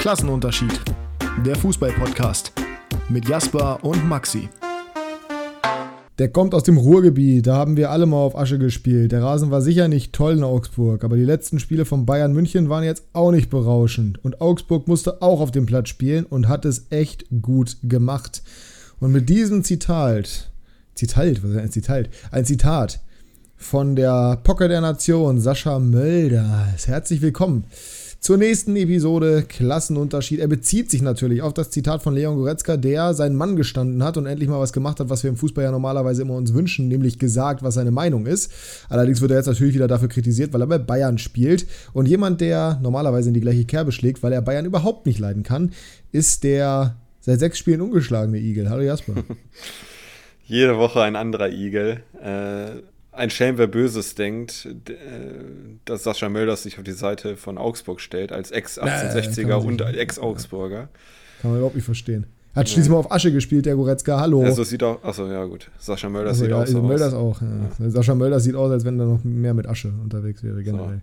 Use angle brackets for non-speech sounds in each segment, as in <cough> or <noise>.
Klassenunterschied. Der Fußball-Podcast mit Jasper und Maxi. Der kommt aus dem Ruhrgebiet, da haben wir alle mal auf Asche gespielt. Der Rasen war sicher nicht toll in Augsburg, aber die letzten Spiele von Bayern München waren jetzt auch nicht berauschend. Und Augsburg musste auch auf dem Platz spielen und hat es echt gut gemacht. Und mit diesem Zitat, Zitat, was ist ein Zitat? Ein Zitat von der Pocke der Nation, Sascha Mölder. Herzlich willkommen zur nächsten Episode Klassenunterschied. Er bezieht sich natürlich auf das Zitat von Leon Goretzka, der seinen Mann gestanden hat und endlich mal was gemacht hat, was wir im Fußball ja normalerweise immer uns wünschen, nämlich gesagt, was seine Meinung ist. Allerdings wird er jetzt natürlich wieder dafür kritisiert, weil er bei Bayern spielt. Und jemand, der normalerweise in die gleiche Kerbe schlägt, weil er Bayern überhaupt nicht leiden kann, ist der seit sechs Spielen ungeschlagene Igel. Hallo Jasper. <laughs> Jede Woche ein anderer Igel. Äh, ein Schelm, wer Böses denkt, äh, dass Sascha Mölders sich auf die Seite von Augsburg stellt, als Ex-1860er und Ex-Augsburger. Kann man überhaupt nicht verstehen. Hat schließlich ja. mal auf Asche gespielt, der Goretzka. Hallo. Ja, so sieht auch. Achso, ja, gut. Sascha Mölders also, sieht ja, auch so also Mölders aus. auch. Ja. Sascha Mölders sieht aus, als wenn er noch mehr mit Asche unterwegs wäre, generell.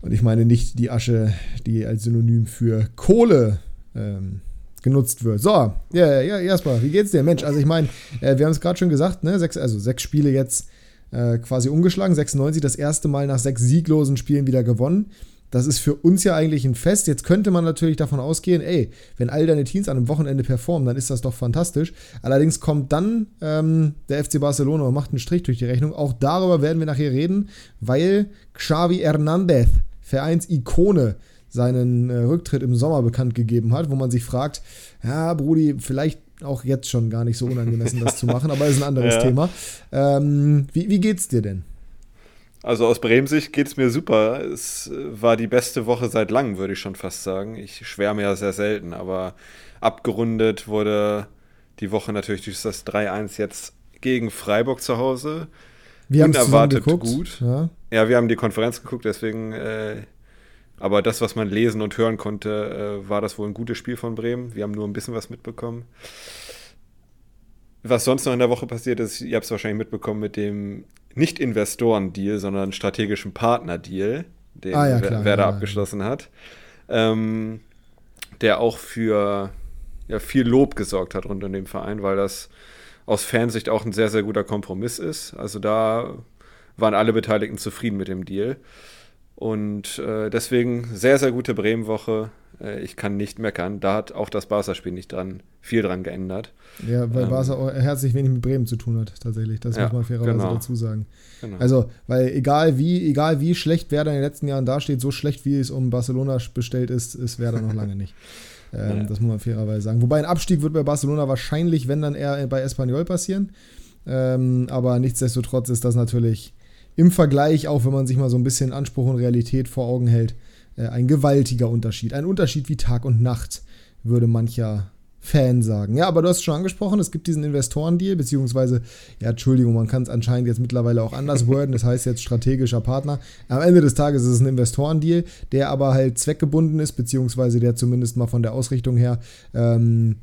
So. Und ich meine nicht die Asche, die als Synonym für Kohle ähm, genutzt wird. So, ja, ja, erstmal, wie geht's dir? Mensch, also ich meine, äh, wir haben es gerade schon gesagt, ne? Sechs, also sechs Spiele jetzt äh, quasi umgeschlagen. 96 das erste Mal nach sechs sieglosen Spielen wieder gewonnen. Das ist für uns ja eigentlich ein Fest. Jetzt könnte man natürlich davon ausgehen, ey, wenn all deine Teams an einem Wochenende performen, dann ist das doch fantastisch. Allerdings kommt dann ähm, der FC Barcelona und macht einen Strich durch die Rechnung. Auch darüber werden wir nachher reden, weil Xavi Hernandez, Vereinsikone, seinen äh, Rücktritt im Sommer bekannt gegeben hat, wo man sich fragt, ja, Brudi, vielleicht auch jetzt schon gar nicht so unangemessen, das zu <laughs> machen, aber ist ein anderes ja. Thema. Ähm, wie, wie geht's dir denn? Also aus Bremen-Sicht geht es mir super. Es war die beste Woche seit langem, würde ich schon fast sagen. Ich schwärme ja sehr selten, aber abgerundet wurde die Woche natürlich durch das 3-1 jetzt gegen Freiburg zu Hause. Wir haben erwartet gut. Ja. ja. wir haben die Konferenz geguckt, deswegen äh, aber das, was man lesen und hören konnte, äh, war das wohl ein gutes Spiel von Bremen. Wir haben nur ein bisschen was mitbekommen. Was sonst noch in der Woche passiert ist, ihr habt es wahrscheinlich mitbekommen mit dem nicht Investoren-Deal, sondern strategischen Partner-Deal, den ah, ja, klar, Werder ja, abgeschlossen ja. hat, ähm, der auch für ja, viel Lob gesorgt hat rund um den Verein, weil das aus Fansicht auch ein sehr, sehr guter Kompromiss ist. Also da waren alle Beteiligten zufrieden mit dem Deal. Und äh, deswegen sehr, sehr gute Bremen-Woche. Äh, ich kann nicht meckern. Da hat auch das Barca-Spiel nicht dran, viel dran geändert. Ja, weil ähm, Barca herzlich wenig mit Bremen zu tun hat, tatsächlich. Das ja, muss man fairerweise genau. dazu sagen. Genau. Also, weil egal wie, egal wie schlecht Werder in den letzten Jahren dasteht, so schlecht wie es um Barcelona bestellt ist, ist Werder noch lange nicht. <laughs> Ähm, ja. Das muss man fairerweise sagen. Wobei ein Abstieg wird bei Barcelona wahrscheinlich, wenn dann eher bei Espanyol passieren. Ähm, aber nichtsdestotrotz ist das natürlich im Vergleich, auch wenn man sich mal so ein bisschen Anspruch und Realität vor Augen hält, äh, ein gewaltiger Unterschied. Ein Unterschied wie Tag und Nacht, würde mancher Fan sagen. Ja, aber du hast es schon angesprochen, es gibt diesen Investorendeal, beziehungsweise, ja, Entschuldigung, man kann es anscheinend jetzt mittlerweile auch anders worden, das heißt jetzt strategischer Partner. Am Ende des Tages ist es ein Investorendeal, der aber halt zweckgebunden ist, beziehungsweise der zumindest mal von der Ausrichtung her ähm,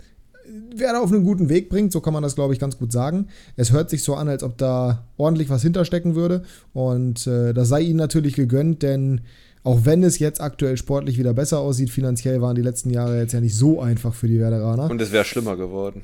Werder auf einen guten Weg bringt, so kann man das, glaube ich, ganz gut sagen. Es hört sich so an, als ob da ordentlich was hinterstecken würde. Und äh, das sei ihnen natürlich gegönnt, denn auch wenn es jetzt aktuell sportlich wieder besser aussieht, finanziell waren die letzten Jahre jetzt ja nicht so einfach für die Werderaner. Und es wäre schlimmer geworden.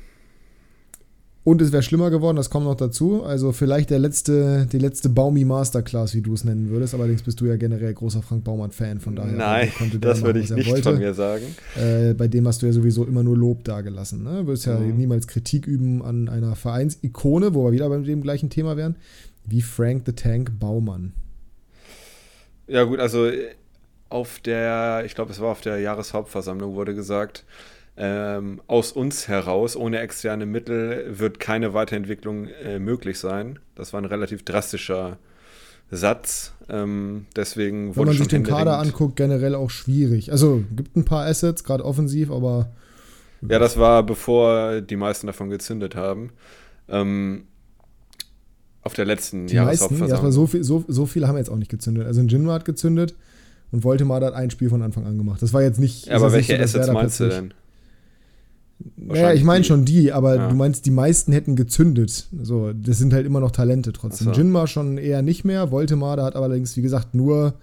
Und es wäre schlimmer geworden, das kommt noch dazu. Also vielleicht der letzte, die letzte Baumi Masterclass, wie du es nennen würdest. Allerdings bist du ja generell großer Frank Baumann-Fan, von daher. Nein, das würde ich nicht wollte. von mir sagen. Äh, bei dem hast du ja sowieso immer nur Lob dagelassen. Ne? Du wirst ja mhm. niemals Kritik üben an einer Vereinsikone, wo wir wieder bei dem gleichen Thema wären, wie Frank the Tank Baumann. Ja gut, also auf der, ich glaube, es war auf der Jahreshauptversammlung, wurde gesagt, ähm, aus uns heraus, ohne externe Mittel, wird keine Weiterentwicklung äh, möglich sein. Das war ein relativ drastischer Satz. Ähm, deswegen Wenn man sich den Kader anguckt, generell auch schwierig. Also gibt ein paar Assets, gerade offensiv, aber. Ja, das war bevor die meisten davon gezündet haben. Ähm, auf der letzten die Jahreshauptversammlung. Meisten, ja, so, viel, so, so viele haben jetzt auch nicht gezündet. Also ein Jinma hat gezündet und Voldemar hat ein Spiel von Anfang an gemacht. Das war jetzt nicht. Ja, aber welche so, Assets meinst du denn? Naja, ich meine schon die, aber ja. du meinst, die meisten hätten gezündet. So, das sind halt immer noch Talente trotzdem. So. Jinma schon eher nicht mehr. Voltemar, der hat allerdings, wie gesagt, nur,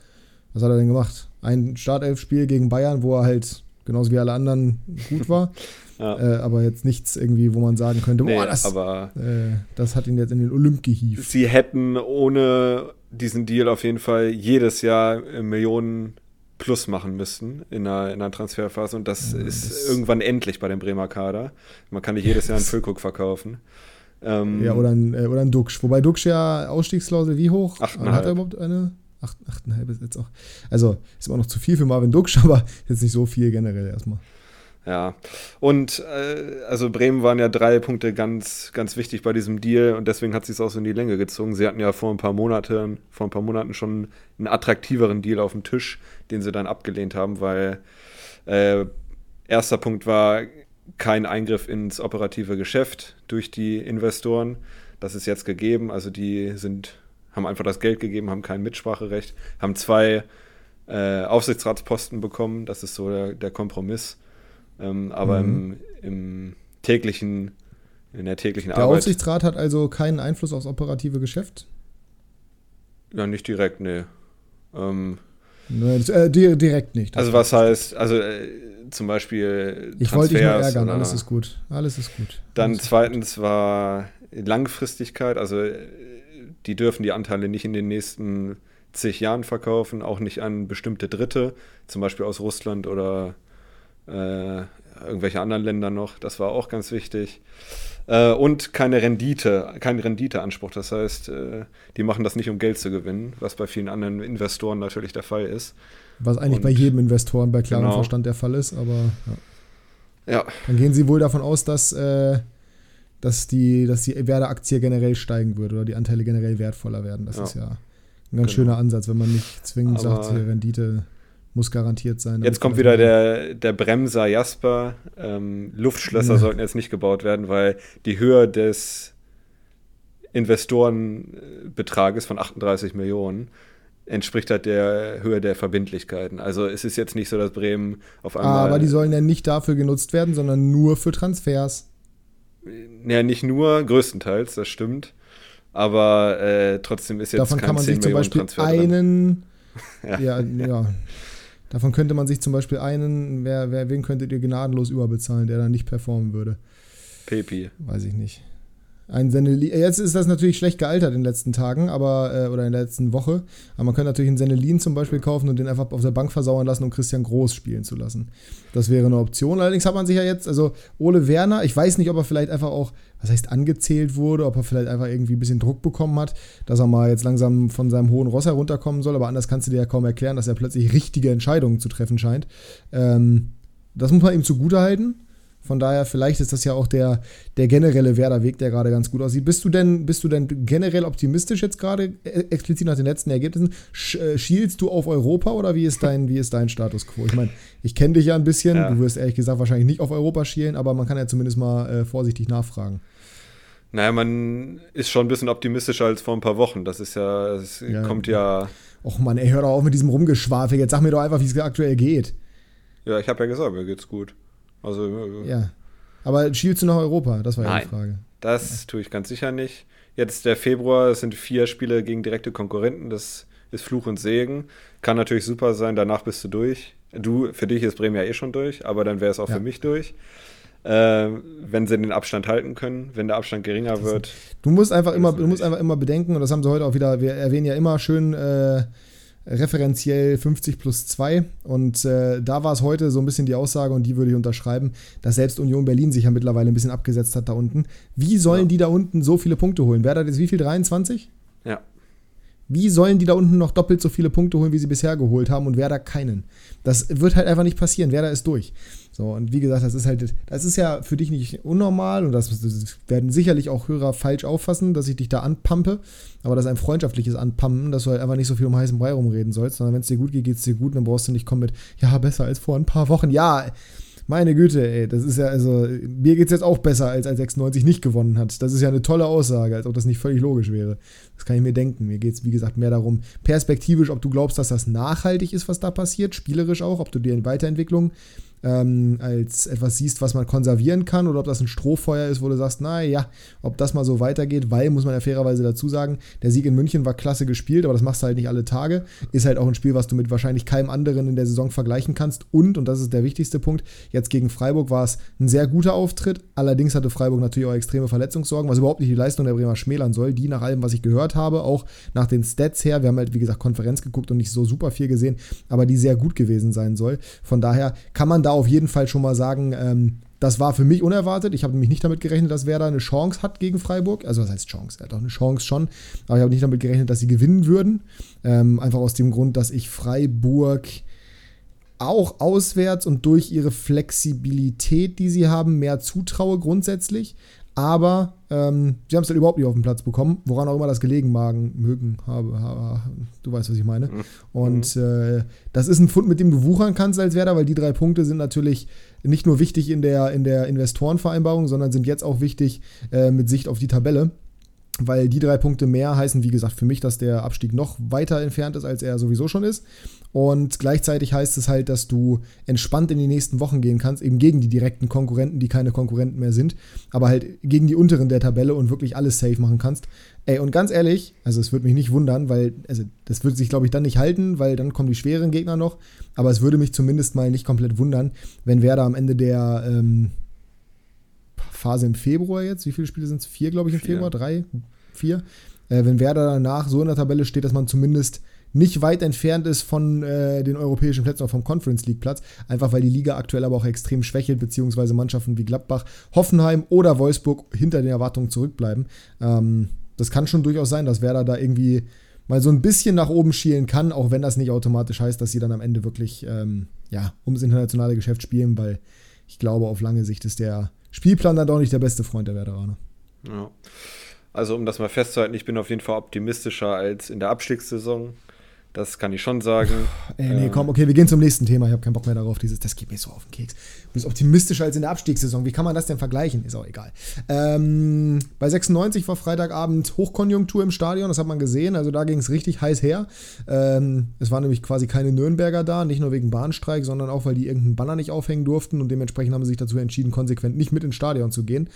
was hat er denn gemacht? Ein Startelf-Spiel gegen Bayern, wo er halt genauso wie alle anderen gut war. <laughs> ja. äh, aber jetzt nichts irgendwie, wo man sagen könnte, nee, boah, das, aber äh, das hat ihn jetzt in den Olymp gehievt. Sie hätten ohne diesen Deal auf jeden Fall jedes Jahr Millionen plus machen müssten in einer, in einer Transferphase und das ja, ist das irgendwann endlich bei dem Bremer Kader. Man kann nicht jedes Jahr einen Füllkuck verkaufen. Ähm, ja, oder ein, äh, oder ein Duxch. Wobei Duxch ja Ausstiegsklausel wie hoch? 8,5. Hat er überhaupt eine? 8,5 ist jetzt auch. Also ist immer noch zu viel für Marvin Duxch, <laughs> aber jetzt nicht so viel generell erstmal. Ja, und äh, also Bremen waren ja drei Punkte ganz, ganz wichtig bei diesem Deal und deswegen hat sie es auch so in die Länge gezogen. Sie hatten ja vor ein paar Monaten, vor ein paar Monaten schon einen attraktiveren Deal auf dem Tisch, den sie dann abgelehnt haben, weil äh, erster Punkt war kein Eingriff ins operative Geschäft durch die Investoren. Das ist jetzt gegeben. Also die sind, haben einfach das Geld gegeben, haben kein Mitspracherecht, haben zwei äh, Aufsichtsratsposten bekommen. Das ist so der, der Kompromiss. Ähm, aber mhm. im, im, täglichen, in der täglichen der Arbeit. Der Aufsichtsrat hat also keinen Einfluss aufs operative Geschäft? Ja, nicht direkt, nee. Ähm, nee äh, direkt nicht. Also was heißt, also äh, zum Beispiel Ich wollte dich nur ärgern, oder, alles ist gut. Alles ist gut. Dann alles zweitens gut. war Langfristigkeit, also äh, die dürfen die Anteile nicht in den nächsten zig Jahren verkaufen, auch nicht an bestimmte Dritte, zum Beispiel aus Russland oder äh, irgendwelche anderen Länder noch, das war auch ganz wichtig. Äh, und keine Rendite, kein Renditeanspruch. Das heißt, äh, die machen das nicht, um Geld zu gewinnen, was bei vielen anderen Investoren natürlich der Fall ist. Was eigentlich und, bei jedem Investoren bei klarem genau. Verstand der Fall ist, aber ja. ja. Dann gehen Sie wohl davon aus, dass, äh, dass die, dass die Werder-Aktie generell steigen würde oder die Anteile generell wertvoller werden. Das ja. ist ja ein ganz genau. schöner Ansatz, wenn man nicht zwingend aber sagt, Rendite muss garantiert sein. Jetzt kommt wieder der, der Bremser Jasper. Ähm, Luftschlösser ja. sollten jetzt nicht gebaut werden, weil die Höhe des Investorenbetrages von 38 Millionen entspricht halt der Höhe der Verbindlichkeiten. Also es ist jetzt nicht so, dass Bremen auf einmal. Aber die sollen ja nicht dafür genutzt werden, sondern nur für Transfers. Ja, nicht nur, größtenteils, das stimmt. Aber äh, trotzdem ist jetzt Davon kein kann man 10 sich zum Beispiel Transfer einen. <laughs> ja. ja, ja. Davon könnte man sich zum Beispiel einen, wer, wer, wen könntet ihr gnadenlos überbezahlen, der dann nicht performen würde? Pepi. Weiß ich nicht. Ein Sennelin, jetzt ist das natürlich schlecht gealtert in den letzten Tagen, aber, äh, oder in der letzten Woche. Aber man könnte natürlich einen Sennelin zum Beispiel kaufen und den einfach auf der Bank versauern lassen, um Christian Groß spielen zu lassen. Das wäre eine Option. Allerdings hat man sich ja jetzt, also Ole Werner, ich weiß nicht, ob er vielleicht einfach auch, was heißt angezählt wurde, ob er vielleicht einfach irgendwie ein bisschen Druck bekommen hat, dass er mal jetzt langsam von seinem hohen Ross herunterkommen soll, aber anders kannst du dir ja kaum erklären, dass er plötzlich richtige Entscheidungen zu treffen scheint. Ähm, das muss man ihm zugutehalten. Von daher, vielleicht ist das ja auch der, der generelle Werder-Weg, der gerade ganz gut aussieht. Bist du denn, bist du denn generell optimistisch jetzt gerade, äh, explizit nach den letzten Ergebnissen? Äh, schielst du auf Europa oder wie ist dein, wie ist dein Status quo? Ich meine, ich kenne dich ja ein bisschen, ja. du wirst ehrlich gesagt wahrscheinlich nicht auf Europa schielen, aber man kann ja zumindest mal äh, vorsichtig nachfragen. Naja, man ist schon ein bisschen optimistischer als vor ein paar Wochen. Das ist ja, es ja. kommt ja. Och man, ey, hör doch auf mit diesem Rumgeschwafel. Jetzt sag mir doch einfach, wie es aktuell geht. Ja, ich habe ja gesagt, mir geht's gut. Also, ja. Aber schielst du nach Europa? Das war ja die Frage. Das tue ich ganz sicher nicht. Jetzt der Februar, es sind vier Spiele gegen direkte Konkurrenten. Das ist Fluch und Segen. Kann natürlich super sein, danach bist du durch. Du, für dich ist Bremen ja eh schon durch, aber dann wäre es auch ja. für mich durch. Äh, wenn sie den Abstand halten können, wenn der Abstand geringer wird. Du musst einfach immer, du musst einfach immer bedenken, und das haben sie heute auch wieder, wir erwähnen ja immer schön äh, referenziell 50 plus 2. Und äh, da war es heute so ein bisschen die Aussage, und die würde ich unterschreiben, dass selbst Union Berlin sich ja mittlerweile ein bisschen abgesetzt hat da unten. Wie sollen ja. die da unten so viele Punkte holen? Wer hat jetzt wie viel? 23? Ja. Wie sollen die da unten noch doppelt so viele Punkte holen, wie sie bisher geholt haben und wer da keinen? Das wird halt einfach nicht passieren. Wer da ist durch. So, und wie gesagt, das ist halt, das ist ja für dich nicht unnormal und das, das werden sicherlich auch Hörer falsch auffassen, dass ich dich da anpampe, aber das ist ein freundschaftliches Anpampen, dass du halt einfach nicht so viel um heißen Brei rumreden sollst, sondern wenn es dir gut geht, geht es dir gut, dann brauchst du nicht kommen mit, ja, besser als vor ein paar Wochen. Ja, meine Güte, ey, das ist ja, also, mir geht es jetzt auch besser, als als 96 nicht gewonnen hat. Das ist ja eine tolle Aussage, als ob das nicht völlig logisch wäre. Das kann ich mir denken. Mir geht es, wie gesagt, mehr darum, perspektivisch, ob du glaubst, dass das nachhaltig ist, was da passiert, spielerisch auch, ob du dir in Weiterentwicklung ähm, als etwas siehst, was man konservieren kann, oder ob das ein Strohfeuer ist, wo du sagst, naja, ob das mal so weitergeht, weil, muss man ja fairerweise dazu sagen, der Sieg in München war klasse gespielt, aber das machst du halt nicht alle Tage. Ist halt auch ein Spiel, was du mit wahrscheinlich keinem anderen in der Saison vergleichen kannst. Und, und das ist der wichtigste Punkt, jetzt gegen Freiburg war es ein sehr guter Auftritt. Allerdings hatte Freiburg natürlich auch extreme Verletzungssorgen, was überhaupt nicht die Leistung der Bremer schmälern soll. Die nach allem, was ich gehört habe, auch nach den Stats her, wir haben halt, wie gesagt, Konferenz geguckt und nicht so super viel gesehen, aber die sehr gut gewesen sein soll. Von daher kann man da auf jeden Fall schon mal sagen, ähm, das war für mich unerwartet. Ich habe nämlich nicht damit gerechnet, dass Werder eine Chance hat gegen Freiburg. Also, was heißt Chance? Er hat auch eine Chance schon. Aber ich habe nicht damit gerechnet, dass sie gewinnen würden. Ähm, einfach aus dem Grund, dass ich Freiburg auch auswärts und durch ihre Flexibilität, die sie haben, mehr zutraue grundsätzlich. Aber ähm, sie haben es dann überhaupt nicht auf den Platz bekommen, woran auch immer das gelegen magen, mögen, habe, habe, du weißt, was ich meine. Mhm. Und äh, das ist ein Fund, mit dem du wuchern kannst als Werder, weil die drei Punkte sind natürlich nicht nur wichtig in der, in der Investorenvereinbarung, sondern sind jetzt auch wichtig äh, mit Sicht auf die Tabelle weil die drei Punkte mehr heißen, wie gesagt, für mich, dass der Abstieg noch weiter entfernt ist, als er sowieso schon ist. Und gleichzeitig heißt es halt, dass du entspannt in die nächsten Wochen gehen kannst, eben gegen die direkten Konkurrenten, die keine Konkurrenten mehr sind, aber halt gegen die unteren der Tabelle und wirklich alles safe machen kannst. Ey, und ganz ehrlich, also es würde mich nicht wundern, weil, also das würde sich, glaube ich, dann nicht halten, weil dann kommen die schweren Gegner noch. Aber es würde mich zumindest mal nicht komplett wundern, wenn wer da am Ende der ähm, Phase im Februar jetzt, wie viele Spiele sind es? Vier, glaube ich, im vier. Februar? Drei? Vier? Äh, wenn Werder danach so in der Tabelle steht, dass man zumindest nicht weit entfernt ist von äh, den europäischen Plätzen oder vom Conference League Platz, einfach weil die Liga aktuell aber auch extrem schwächelt, beziehungsweise Mannschaften wie Gladbach, Hoffenheim oder Wolfsburg hinter den Erwartungen zurückbleiben. Ähm, das kann schon durchaus sein, dass Werder da irgendwie mal so ein bisschen nach oben schielen kann, auch wenn das nicht automatisch heißt, dass sie dann am Ende wirklich ähm, ja, ums internationale Geschäft spielen, weil ich glaube, auf lange Sicht ist der Spielplan dann doch nicht der beste Freund der Werderaner. Ja. Also um das mal festzuhalten, ich bin auf jeden Fall optimistischer als in der Abstiegssaison. Das kann ich schon sagen. Ey, nee, ähm, komm, okay, wir gehen zum nächsten Thema. Ich habe keinen Bock mehr darauf. Dieses, das geht mir so auf den Keks. Du bist optimistischer als in der Abstiegssaison. Wie kann man das denn vergleichen? Ist auch egal. Ähm, bei 96 war Freitagabend Hochkonjunktur im Stadion. Das hat man gesehen. Also da ging es richtig heiß her. Ähm, es waren nämlich quasi keine Nürnberger da. Nicht nur wegen Bahnstreik, sondern auch, weil die irgendeinen Banner nicht aufhängen durften. Und dementsprechend haben sie sich dazu entschieden, konsequent nicht mit ins Stadion zu gehen.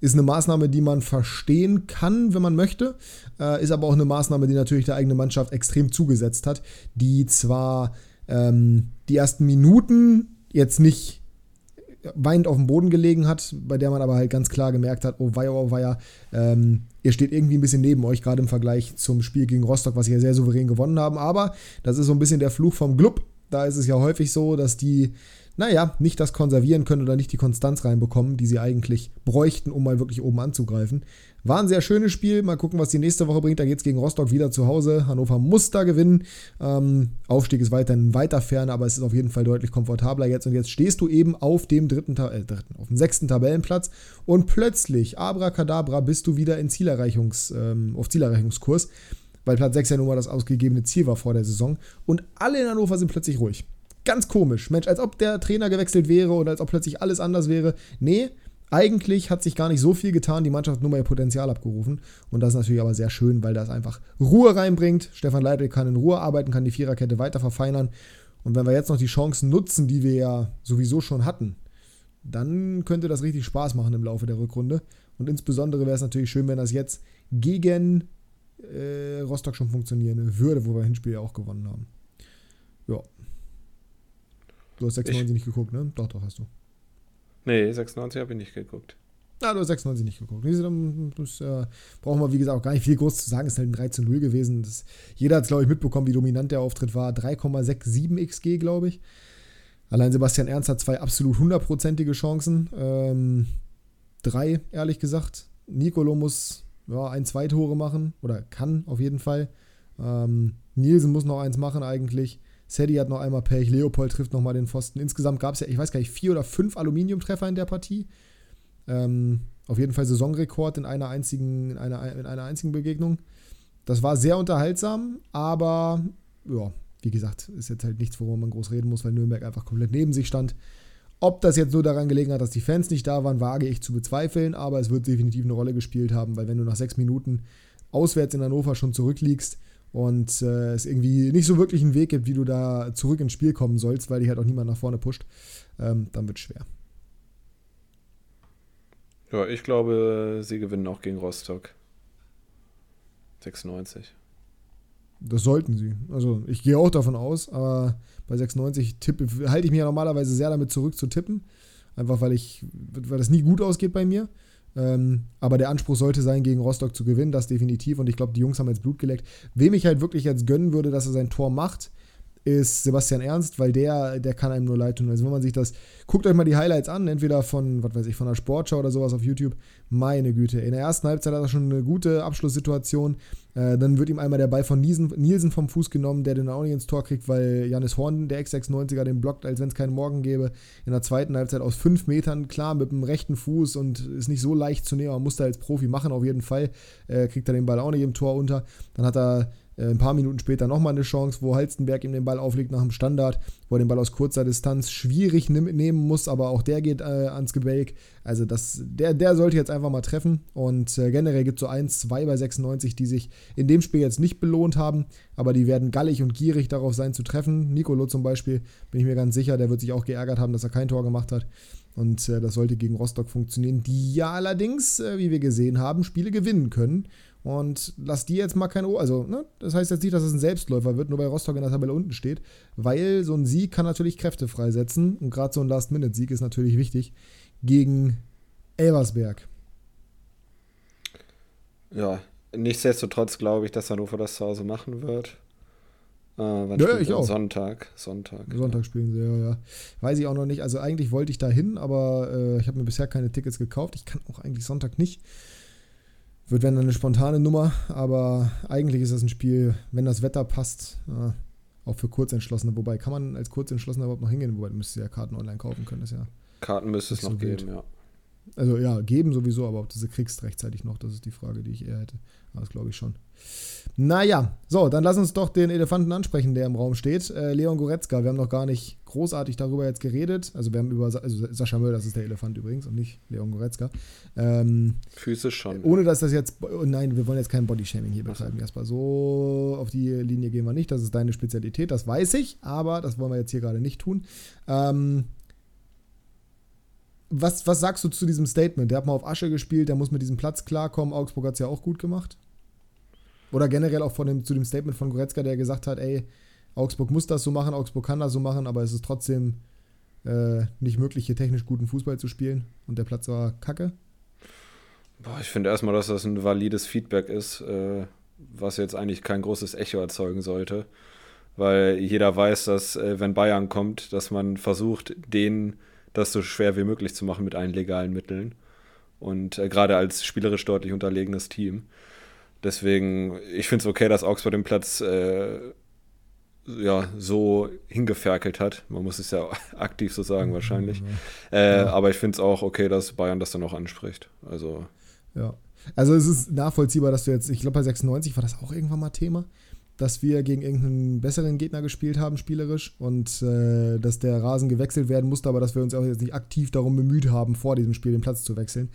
Ist eine Maßnahme, die man verstehen kann, wenn man möchte. Äh, ist aber auch eine Maßnahme, die natürlich der eigene Mannschaft extrem zugesetzt hat, die zwar ähm, die ersten Minuten jetzt nicht weinend auf dem Boden gelegen hat, bei der man aber halt ganz klar gemerkt hat, oh weia, oh weia, ähm, ihr steht irgendwie ein bisschen neben euch, gerade im Vergleich zum Spiel gegen Rostock, was sie ja sehr souverän gewonnen haben. Aber das ist so ein bisschen der Fluch vom Club. Da ist es ja häufig so, dass die naja, nicht das konservieren können oder nicht die Konstanz reinbekommen, die sie eigentlich bräuchten, um mal wirklich oben anzugreifen. War ein sehr schönes Spiel. Mal gucken, was die nächste Woche bringt. Da geht es gegen Rostock wieder zu Hause. Hannover muss da gewinnen. Ähm, Aufstieg ist weiterhin weiter fern, aber es ist auf jeden Fall deutlich komfortabler jetzt. Und jetzt stehst du eben auf dem dritten, äh, dritten auf dem sechsten Tabellenplatz und plötzlich, abracadabra, bist du wieder in Zielerreichungs, ähm, auf Zielerreichungskurs, weil Platz 6 ja nun mal das ausgegebene Ziel war vor der Saison. Und alle in Hannover sind plötzlich ruhig. Ganz komisch. Mensch, als ob der Trainer gewechselt wäre oder als ob plötzlich alles anders wäre. Nee, eigentlich hat sich gar nicht so viel getan, die Mannschaft hat nur mal ihr Potenzial abgerufen. Und das ist natürlich aber sehr schön, weil das einfach Ruhe reinbringt. Stefan Leitl kann in Ruhe arbeiten, kann die Viererkette weiter verfeinern. Und wenn wir jetzt noch die Chancen nutzen, die wir ja sowieso schon hatten, dann könnte das richtig Spaß machen im Laufe der Rückrunde. Und insbesondere wäre es natürlich schön, wenn das jetzt gegen äh, Rostock schon funktionieren würde, wo wir Hinspiel ja auch gewonnen haben. Ja, Du hast 96 ich, nicht geguckt, ne? Doch, doch, hast du. Nee, 96 habe ich nicht geguckt. Ja, du hast 96 nicht geguckt. Das äh, brauchen wir, wie gesagt, auch gar nicht viel groß zu sagen. Es ist halt ein 3 zu 0 gewesen. Das, jeder hat es, glaube ich, mitbekommen, wie dominant der Auftritt war. 3,67 XG, glaube ich. Allein Sebastian Ernst hat zwei absolut hundertprozentige Chancen. Ähm, drei, ehrlich gesagt. Nicolo muss ja, ein, zwei Tore machen. Oder kann auf jeden Fall. Ähm, Nielsen muss noch eins machen, eigentlich. Sadie hat noch einmal Pech, Leopold trifft nochmal den Pfosten. Insgesamt gab es ja, ich weiß gar nicht, vier oder fünf Aluminiumtreffer in der Partie. Ähm, auf jeden Fall Saisonrekord in einer einzigen, in einer, in einer einzigen Begegnung. Das war sehr unterhaltsam, aber ja, wie gesagt, ist jetzt halt nichts, worüber man groß reden muss, weil Nürnberg einfach komplett neben sich stand. Ob das jetzt nur daran gelegen hat, dass die Fans nicht da waren, wage ich zu bezweifeln, aber es wird definitiv eine Rolle gespielt haben, weil wenn du nach sechs Minuten auswärts in Hannover schon zurückliegst und äh, es irgendwie nicht so wirklich einen Weg gibt, wie du da zurück ins Spiel kommen sollst, weil dich halt auch niemand nach vorne pusht, ähm, dann wird es schwer. Ja, ich glaube, sie gewinnen auch gegen Rostock. 96. Das sollten sie. Also ich gehe auch davon aus, aber bei 96 tippe, halte ich mich ja normalerweise sehr damit zurück zu tippen. Einfach weil ich, weil das nie gut ausgeht bei mir. Ähm, aber der Anspruch sollte sein, gegen Rostock zu gewinnen, das definitiv. Und ich glaube, die Jungs haben jetzt Blut geleckt. Wem ich halt wirklich jetzt gönnen würde, dass er sein Tor macht, ist Sebastian Ernst, weil der, der kann einem nur leid tun. Also wenn man sich das, guckt euch mal die Highlights an, entweder von, was weiß ich, von der Sportschau oder sowas auf YouTube. Meine Güte, in der ersten Halbzeit hat er schon eine gute Abschlusssituation. Äh, dann wird ihm einmal der Ball von Nielsen, Nielsen vom Fuß genommen, der den auch nicht ins Tor kriegt, weil Janis Horn, der Ex-96er, den blockt, als wenn es keinen Morgen gäbe. In der zweiten Halbzeit aus fünf Metern, klar, mit dem rechten Fuß und ist nicht so leicht zu nehmen, man muss da als Profi machen auf jeden Fall. Äh, kriegt er den Ball auch nicht im Tor unter. Dann hat er ein paar Minuten später nochmal eine Chance, wo Halstenberg ihm den Ball auflegt nach dem Standard, wo er den Ball aus kurzer Distanz schwierig nehmen muss, aber auch der geht äh, ans Gebälk. Also das, der, der sollte jetzt einfach mal treffen. Und äh, generell gibt es so 1, 2 bei 96, die sich in dem Spiel jetzt nicht belohnt haben, aber die werden gallig und gierig darauf sein zu treffen. Nicolo zum Beispiel, bin ich mir ganz sicher, der wird sich auch geärgert haben, dass er kein Tor gemacht hat. Und äh, das sollte gegen Rostock funktionieren, die ja allerdings, äh, wie wir gesehen haben, Spiele gewinnen können. Und lass die jetzt mal keine. O also, ne? das heißt jetzt nicht, dass es ein Selbstläufer wird, nur bei Rostock in der Tabelle unten steht, weil so ein Sieg kann natürlich Kräfte freisetzen. Und gerade so ein Last-Minute-Sieg ist natürlich wichtig gegen Elversberg. Ja, nichtsdestotrotz glaube ich, dass Hannover das zu Hause machen wird. Äh, ja, ich auch. Sonntag. Sonntag. Sonntag spielen sie, ja, ja. Weiß ich auch noch nicht. Also eigentlich wollte ich da hin, aber äh, ich habe mir bisher keine Tickets gekauft. Ich kann auch eigentlich Sonntag nicht. Wird wenn eine spontane Nummer, aber eigentlich ist das ein Spiel, wenn das Wetter passt, äh, auch für Kurzentschlossene. Wobei, kann man als Kurzentschlossener überhaupt noch hingehen? Wobei, du müsstest ja Karten online kaufen können. Das ja Karten müsste es noch geben, ja. Also ja, geben sowieso, aber ob du sie kriegst rechtzeitig noch, das ist die Frage, die ich eher hätte. Aber das glaube ich schon. Naja, so, dann lass uns doch den Elefanten ansprechen, der im Raum steht. Äh, Leon Goretzka, wir haben noch gar nicht großartig darüber jetzt geredet. Also wir haben über also Sascha Möll, das ist der Elefant übrigens und nicht Leon Goretzka. Ähm, Füße schon. Ohne dass das jetzt, oh nein, wir wollen jetzt kein Bodyshaming hier betreiben, Jasper. So auf die Linie gehen wir nicht, das ist deine Spezialität, das weiß ich, aber das wollen wir jetzt hier gerade nicht tun. Ähm, was, was sagst du zu diesem Statement? Der hat mal auf Asche gespielt, der muss mit diesem Platz klarkommen. Augsburg hat es ja auch gut gemacht. Oder generell auch von dem, zu dem Statement von Goretzka, der gesagt hat, ey, Augsburg muss das so machen, Augsburg kann das so machen, aber es ist trotzdem äh, nicht möglich, hier technisch guten Fußball zu spielen. Und der Platz war kacke. Boah, ich finde erstmal, dass das ein valides Feedback ist, äh, was jetzt eigentlich kein großes Echo erzeugen sollte. Weil jeder weiß, dass, äh, wenn Bayern kommt, dass man versucht, den das so schwer wie möglich zu machen mit allen legalen Mitteln. Und äh, gerade als spielerisch deutlich unterlegenes Team. Deswegen, ich finde es okay, dass Augsburg den Platz äh, ja, so hingeferkelt hat. Man muss es ja <laughs> aktiv so sagen, wahrscheinlich. Äh, ja. Aber ich finde es auch okay, dass Bayern das dann auch anspricht. Also. Ja. Also es ist nachvollziehbar, dass du jetzt, ich glaube bei 96 war das auch irgendwann mal Thema, dass wir gegen irgendeinen besseren Gegner gespielt haben, spielerisch, und äh, dass der Rasen gewechselt werden musste, aber dass wir uns auch jetzt nicht aktiv darum bemüht haben, vor diesem Spiel den Platz zu wechseln,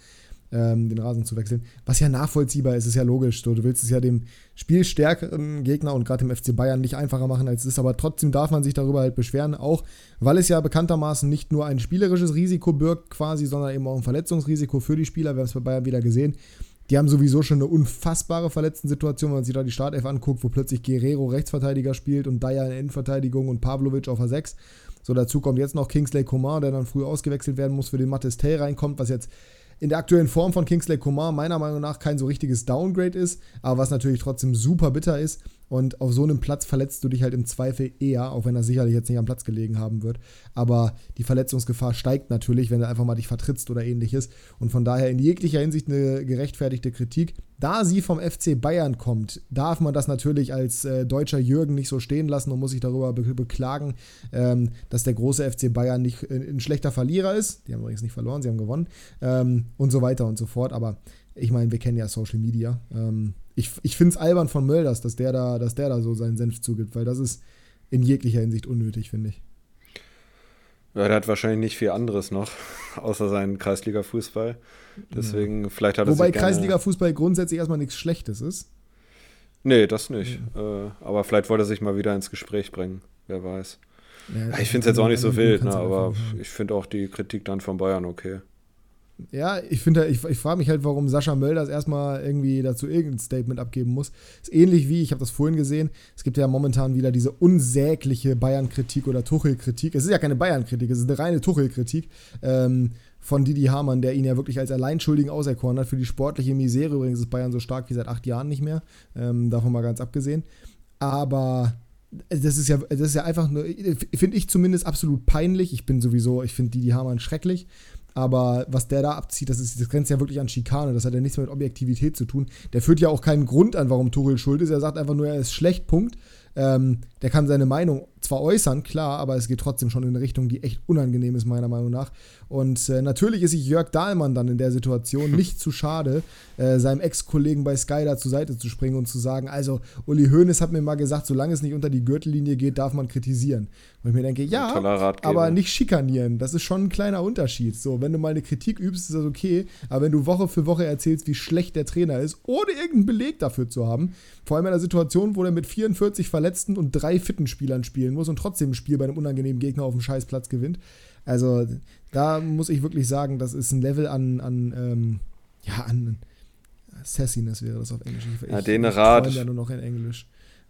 ähm, den Rasen zu wechseln. Was ja nachvollziehbar ist, ist ja logisch. So, du willst es ja dem spielstärkeren Gegner und gerade dem FC Bayern nicht einfacher machen, als es ist, aber trotzdem darf man sich darüber halt beschweren, auch weil es ja bekanntermaßen nicht nur ein spielerisches Risiko birgt quasi, sondern eben auch ein Verletzungsrisiko für die Spieler. Wir haben es bei Bayern wieder gesehen die haben sowieso schon eine unfassbare Verletzten-Situation, wenn man sich da die Startelf anguckt, wo plötzlich Guerrero Rechtsverteidiger spielt und Dyer in Innenverteidigung und Pavlovic auf der 6. So, dazu kommt jetzt noch Kingsley Coman, der dann früh ausgewechselt werden muss, für den Mattes Tell reinkommt, was jetzt in der aktuellen Form von Kingsley Coman meiner Meinung nach kein so richtiges Downgrade ist, aber was natürlich trotzdem super bitter ist, und auf so einem Platz verletzt du dich halt im Zweifel eher, auch wenn er sicherlich jetzt nicht am Platz gelegen haben wird. Aber die Verletzungsgefahr steigt natürlich, wenn du einfach mal dich vertrittst oder ähnliches. Und von daher in jeglicher Hinsicht eine gerechtfertigte Kritik. Da sie vom FC Bayern kommt, darf man das natürlich als äh, deutscher Jürgen nicht so stehen lassen und muss sich darüber be beklagen, ähm, dass der große FC Bayern nicht äh, ein schlechter Verlierer ist. Die haben übrigens nicht verloren, sie haben gewonnen. Ähm, und so weiter und so fort. Aber ich meine, wir kennen ja Social Media. Ähm, ich ich finde es albern von Mölders, dass der, da, dass der da so seinen Senf zugibt, weil das ist in jeglicher Hinsicht unnötig, finde ich. Ja, der hat wahrscheinlich nicht viel anderes noch, <laughs> außer seinen Kreisliga-Fußball. Deswegen, ja. vielleicht hat er Wobei Kreisliga-Fußball grundsätzlich erstmal nichts Schlechtes ist. Nee, das nicht. Mhm. Äh, aber vielleicht wollte er sich mal wieder ins Gespräch bringen. Wer weiß. Ja, ich finde es jetzt auch nicht so wild, ne, aber ich finde auch die Kritik dann von Bayern okay. Ja, ich finde, ich, ich frage mich halt, warum Sascha Mölders erstmal irgendwie dazu irgendein Statement abgeben muss. Ist ähnlich wie, ich habe das vorhin gesehen, es gibt ja momentan wieder diese unsägliche Bayern-Kritik oder Tuchel-Kritik. Es ist ja keine Bayern-Kritik, es ist eine reine Tuchel-Kritik ähm, von Didi Hamann, der ihn ja wirklich als Alleinschuldigen auserkoren hat. Für die sportliche Misere übrigens ist Bayern so stark wie seit acht Jahren nicht mehr. Ähm, davon mal ganz abgesehen. Aber das ist ja, das ist ja einfach nur, finde ich zumindest absolut peinlich. Ich bin sowieso, ich finde Didi Hamann schrecklich. Aber was der da abzieht, das, ist, das grenzt ja wirklich an Schikane. Das hat ja nichts mehr mit Objektivität zu tun. Der führt ja auch keinen Grund an, warum Tuchel schuld ist. Er sagt einfach nur, er ist schlecht, Punkt. Ähm, der kann seine Meinung zwar äußern, klar, aber es geht trotzdem schon in eine Richtung, die echt unangenehm ist, meiner Meinung nach. Und äh, natürlich ist sich Jörg Dahlmann dann in der Situation <laughs> nicht zu schade, äh, seinem Ex-Kollegen bei Sky da zur Seite zu springen und zu sagen, also Uli Hoeneß hat mir mal gesagt, solange es nicht unter die Gürtellinie geht, darf man kritisieren. Und ich mir denke, ja, aber nicht schikanieren. Das ist schon ein kleiner Unterschied. So, wenn du mal eine Kritik übst, ist das okay. Aber wenn du Woche für Woche erzählst, wie schlecht der Trainer ist, ohne irgendeinen Beleg dafür zu haben, vor allem in einer Situation, wo er mit 44 Verletzten und drei fitten Spielern spielen muss und trotzdem ein Spiel bei einem unangenehmen Gegner auf dem Scheißplatz gewinnt. Also, da muss ich wirklich sagen, das ist ein Level an, an ähm, ja, an Sassiness wäre das auf Englisch. Ich, ja, den Rat. ja nur noch in Englisch.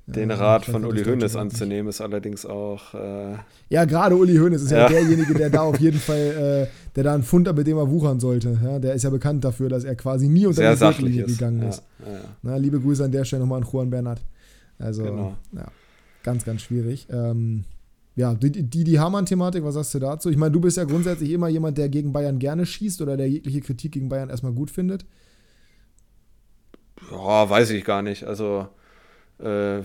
Den ja, Rat von Uli Hoeneß anzunehmen, ist allerdings auch. Äh ja, gerade Uli Hoeneß ist ja. ja, derjenige, der da auf jeden <laughs> Fall, äh, der da ein Fund mit dem er wuchern sollte. Ja, der ist ja bekannt dafür, dass er quasi nie unter Sehr die Gürtellinie gegangen ist. Na, liebe Grüße an der Stelle nochmal an Juan Bernat. Also, genau. ja, ganz, ganz schwierig. Ähm, ja, die, die, die Hamann-Thematik, was sagst du dazu? Ich meine, du bist ja grundsätzlich immer jemand, der gegen Bayern gerne schießt oder der jegliche Kritik gegen Bayern erstmal gut findet. Ja, weiß ich gar nicht. Also, äh,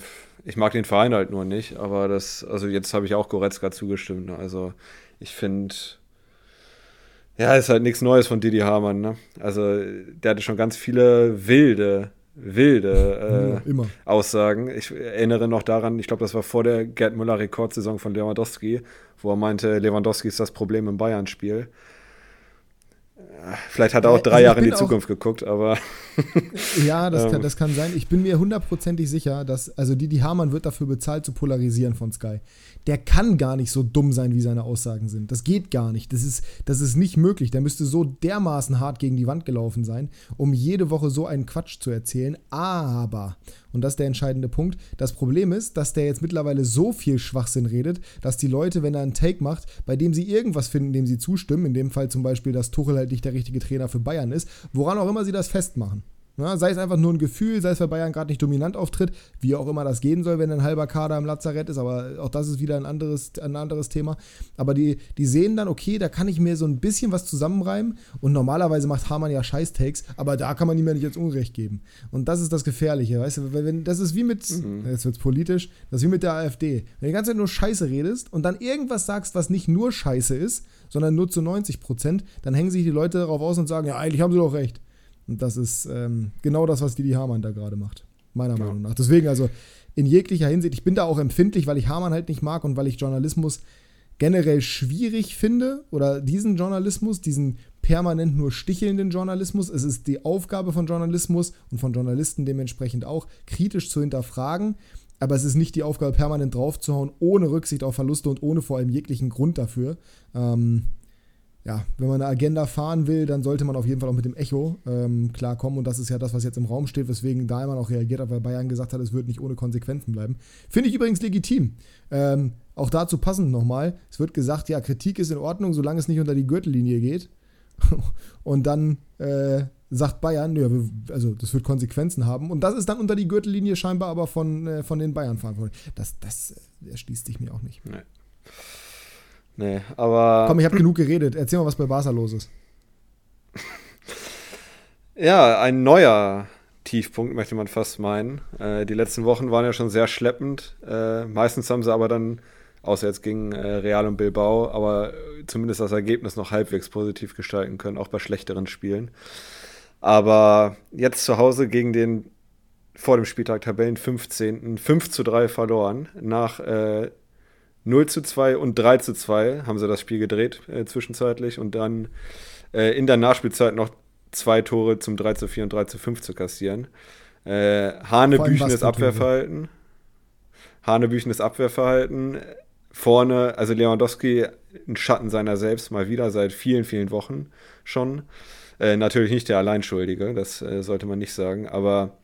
ich mag den Verein halt nur nicht, aber das, also jetzt habe ich auch Goretzka zugestimmt. Ne? Also ich finde, ja, ist halt nichts Neues von Didi Hamann. Ne? Also der hatte schon ganz viele wilde, wilde äh, ja, Aussagen. Ich erinnere noch daran, ich glaube, das war vor der Gerd Müller Rekordsaison von Lewandowski, wo er meinte, Lewandowski ist das Problem im Bayern-Spiel. Vielleicht hat er auch drei also Jahre in die Zukunft geguckt, aber. <laughs> ja, das, kann, das kann sein. Ich bin mir hundertprozentig sicher, dass, also Didi Hamann wird dafür bezahlt, zu polarisieren von Sky. Der kann gar nicht so dumm sein, wie seine Aussagen sind. Das geht gar nicht. Das ist, das ist nicht möglich. Der müsste so dermaßen hart gegen die Wand gelaufen sein, um jede Woche so einen Quatsch zu erzählen. Aber, und das ist der entscheidende Punkt. Das Problem ist, dass der jetzt mittlerweile so viel Schwachsinn redet, dass die Leute, wenn er einen Take macht, bei dem sie irgendwas finden, dem sie zustimmen, in dem Fall zum Beispiel, dass Tuchel halt nicht der richtige Trainer für Bayern ist, woran auch immer sie das festmachen. Ja, sei es einfach nur ein Gefühl, sei es, weil Bayern gerade nicht dominant auftritt, wie auch immer das gehen soll, wenn ein halber Kader im Lazarett ist, aber auch das ist wieder ein anderes, ein anderes Thema. Aber die, die sehen dann, okay, da kann ich mir so ein bisschen was zusammenreimen und normalerweise macht Hamann ja Scheiß-Takes, aber da kann man ihm ja nicht jetzt Unrecht geben. Und das ist das Gefährliche, weißt du, wenn, das ist wie mit, mhm. jetzt wird es politisch, das ist wie mit der AfD. Wenn du die ganze Zeit nur Scheiße redest und dann irgendwas sagst, was nicht nur Scheiße ist, sondern nur zu 90 Prozent, dann hängen sich die Leute darauf aus und sagen, ja, eigentlich haben sie doch recht. Und das ist ähm, genau das, was Didi Hamann da gerade macht. Meiner ja. Meinung nach. Deswegen, also in jeglicher Hinsicht, ich bin da auch empfindlich, weil ich Hamann halt nicht mag und weil ich Journalismus generell schwierig finde oder diesen Journalismus, diesen permanent nur stichelnden Journalismus. Es ist die Aufgabe von Journalismus und von Journalisten dementsprechend auch, kritisch zu hinterfragen. Aber es ist nicht die Aufgabe, permanent draufzuhauen, ohne Rücksicht auf Verluste und ohne vor allem jeglichen Grund dafür. Ähm, ja, wenn man eine Agenda fahren will, dann sollte man auf jeden Fall auch mit dem Echo ähm, klarkommen. Und das ist ja das, was jetzt im Raum steht, weswegen Dahlmann auch reagiert hat, weil Bayern gesagt hat, es wird nicht ohne Konsequenzen bleiben. Finde ich übrigens legitim. Ähm, auch dazu passend nochmal, es wird gesagt, ja, Kritik ist in Ordnung, solange es nicht unter die Gürtellinie geht. <laughs> Und dann äh, sagt Bayern, ja, also das wird Konsequenzen haben. Und das ist dann unter die Gürtellinie scheinbar aber von, äh, von den Bayern verantwortlich. Das, das äh, erschließt sich mir auch nicht. Nee. Nee, aber. Komm, ich habe genug geredet. Erzähl mal, was bei Barca los ist. ja, ein neuer Tiefpunkt, möchte man fast meinen. Äh, die letzten Wochen waren ja schon sehr schleppend. Äh, meistens haben sie aber dann, außer jetzt gegen äh, Real und Bilbao, aber zumindest das Ergebnis noch halbwegs positiv gestalten können, auch bei schlechteren Spielen. Aber jetzt zu Hause gegen den vor dem Spieltag Tabellen 15. 5 zu 3 verloren, nach äh, 0 zu 2 und 3 zu 2 haben sie das Spiel gedreht äh, zwischenzeitlich und dann äh, in der Nachspielzeit noch zwei Tore zum 3 zu 4 und 3 zu 5 zu kassieren. Äh, Hanebüchenes Abwehrverhalten. Hanebüchenes Abwehrverhalten. Vorne, also Lewandowski ein Schatten seiner selbst mal wieder seit vielen, vielen Wochen schon. Äh, natürlich nicht der Alleinschuldige, das äh, sollte man nicht sagen, aber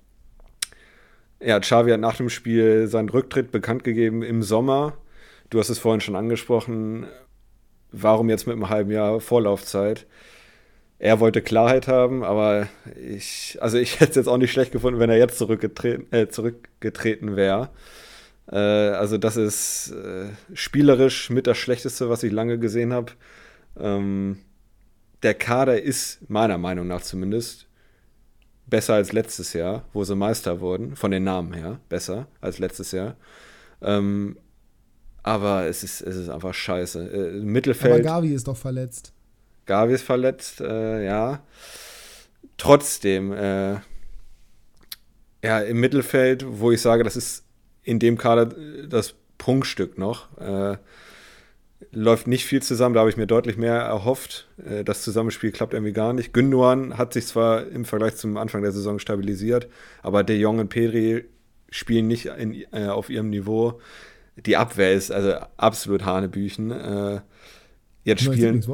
ja, Xavi hat nach dem Spiel seinen Rücktritt bekannt gegeben im Sommer. Du hast es vorhin schon angesprochen. Warum jetzt mit einem halben Jahr Vorlaufzeit? Er wollte Klarheit haben, aber ich, also ich <laughs> hätte es jetzt auch nicht schlecht gefunden, wenn er jetzt zurückgetreten, äh, zurückgetreten wäre. Äh, also das ist äh, spielerisch mit das Schlechteste, was ich lange gesehen habe. Ähm, der Kader ist meiner Meinung nach zumindest besser als letztes Jahr, wo sie Meister wurden, von den Namen her, besser als letztes Jahr. Ähm, aber es ist, es ist einfach scheiße. Äh, Mittelfeld. Aber Gavi ist doch verletzt. Gavi ist verletzt, äh, ja. Trotzdem, äh, ja, im Mittelfeld, wo ich sage, das ist in dem Kader das Prunkstück noch. Äh, läuft nicht viel zusammen, da habe ich mir deutlich mehr erhofft. Äh, das Zusammenspiel klappt irgendwie gar nicht. Gündogan hat sich zwar im Vergleich zum Anfang der Saison stabilisiert, aber De Jong und Pedri spielen nicht in, äh, auf ihrem Niveau. Die Abwehr ist also absolut Hanebüchen. Äh, jetzt spielen,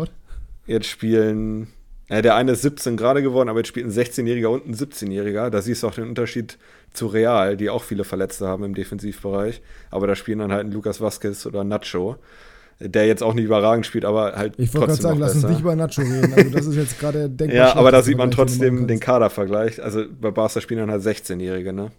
jetzt spielen, ja, der eine ist 17 gerade geworden, aber jetzt spielt ein 16-Jähriger und ein 17-Jähriger. Da siehst du auch den Unterschied zu Real, die auch viele Verletzte haben im Defensivbereich. Aber da spielen dann halt ein Lukas Vazquez oder Nacho der jetzt auch nicht überragend spielt, aber halt. Ich wollte gerade sagen, lass uns nicht über Nacho reden. Also das ist jetzt gerade <laughs> denkbar. ja, aber da sieht man trotzdem den Kadervergleich. Also bei Barca spielen dann halt 16-Jährige, ne?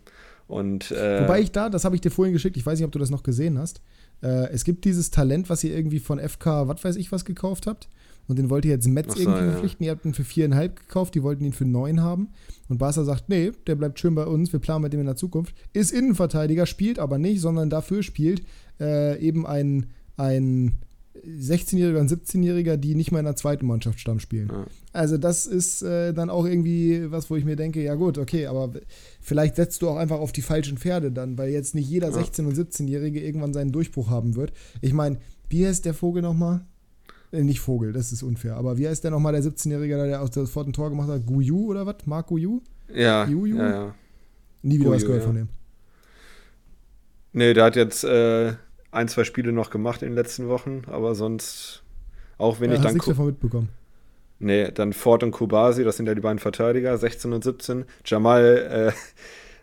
Und, äh, Wobei ich da, das habe ich dir vorhin geschickt, ich weiß nicht, ob du das noch gesehen hast. Äh, es gibt dieses Talent, was ihr irgendwie von FK, was weiß ich, was gekauft habt. Und den wollt ihr jetzt Metz so, irgendwie verpflichten. Ja. Ihr habt ihn für viereinhalb gekauft, die wollten ihn für neun haben. Und Barca sagt, nee, der bleibt schön bei uns, wir planen mit dem in der Zukunft. Ist Innenverteidiger, spielt aber nicht, sondern dafür spielt äh, eben ein ein 16-Jähriger und 17-Jähriger, die nicht mal in der zweiten Mannschaft Stamm spielen. Ja. Also das ist äh, dann auch irgendwie was, wo ich mir denke, ja gut, okay, aber vielleicht setzt du auch einfach auf die falschen Pferde dann, weil jetzt nicht jeder ja. 16- und 17-Jährige irgendwann seinen Durchbruch haben wird. Ich meine, wie heißt der Vogel nochmal? Äh, nicht Vogel, das ist unfair, aber wie heißt der nochmal, der 17-Jährige, der aus sofort ein Tor gemacht hat? Guyu oder was? Marc Guyu? Ja, Guyu? ja, ja. Nie wieder Guyu, was gehört ja. von dem. Nee, der hat jetzt äh ein, zwei Spiele noch gemacht in den letzten Wochen, aber sonst auch wenn ja, ich dann. Hast davon mitbekommen? Nee, dann Ford und Kubasi, das sind ja die beiden Verteidiger, 16 und 17. Jamal,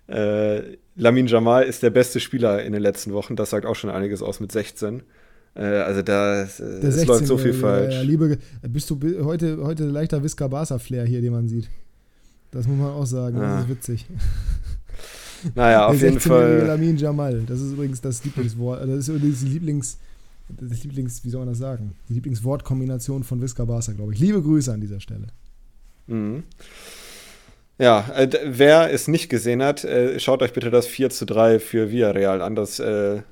äh, äh, Lamin Jamal ist der beste Spieler in den letzten Wochen, das sagt auch schon einiges aus mit 16. Äh, also da es läuft so viel ja, falsch. Ja, liebe, bist du heute, heute leichter Visca Barca Flair hier, den man sieht. Das muss man auch sagen, das ist witzig. <laughs> Naja, auf jeden Fall. Lamin Jamal. Das ist übrigens das Lieblingswort. Das ist übrigens die Lieblings. Das Lieblings, wie soll man das sagen? Die Lieblingswortkombination von Visca Barca, glaube ich. Liebe Grüße an dieser Stelle. Mhm. Ja, äh, wer es nicht gesehen hat, äh, schaut euch bitte das 4 zu 3 für Villarreal an. Das äh,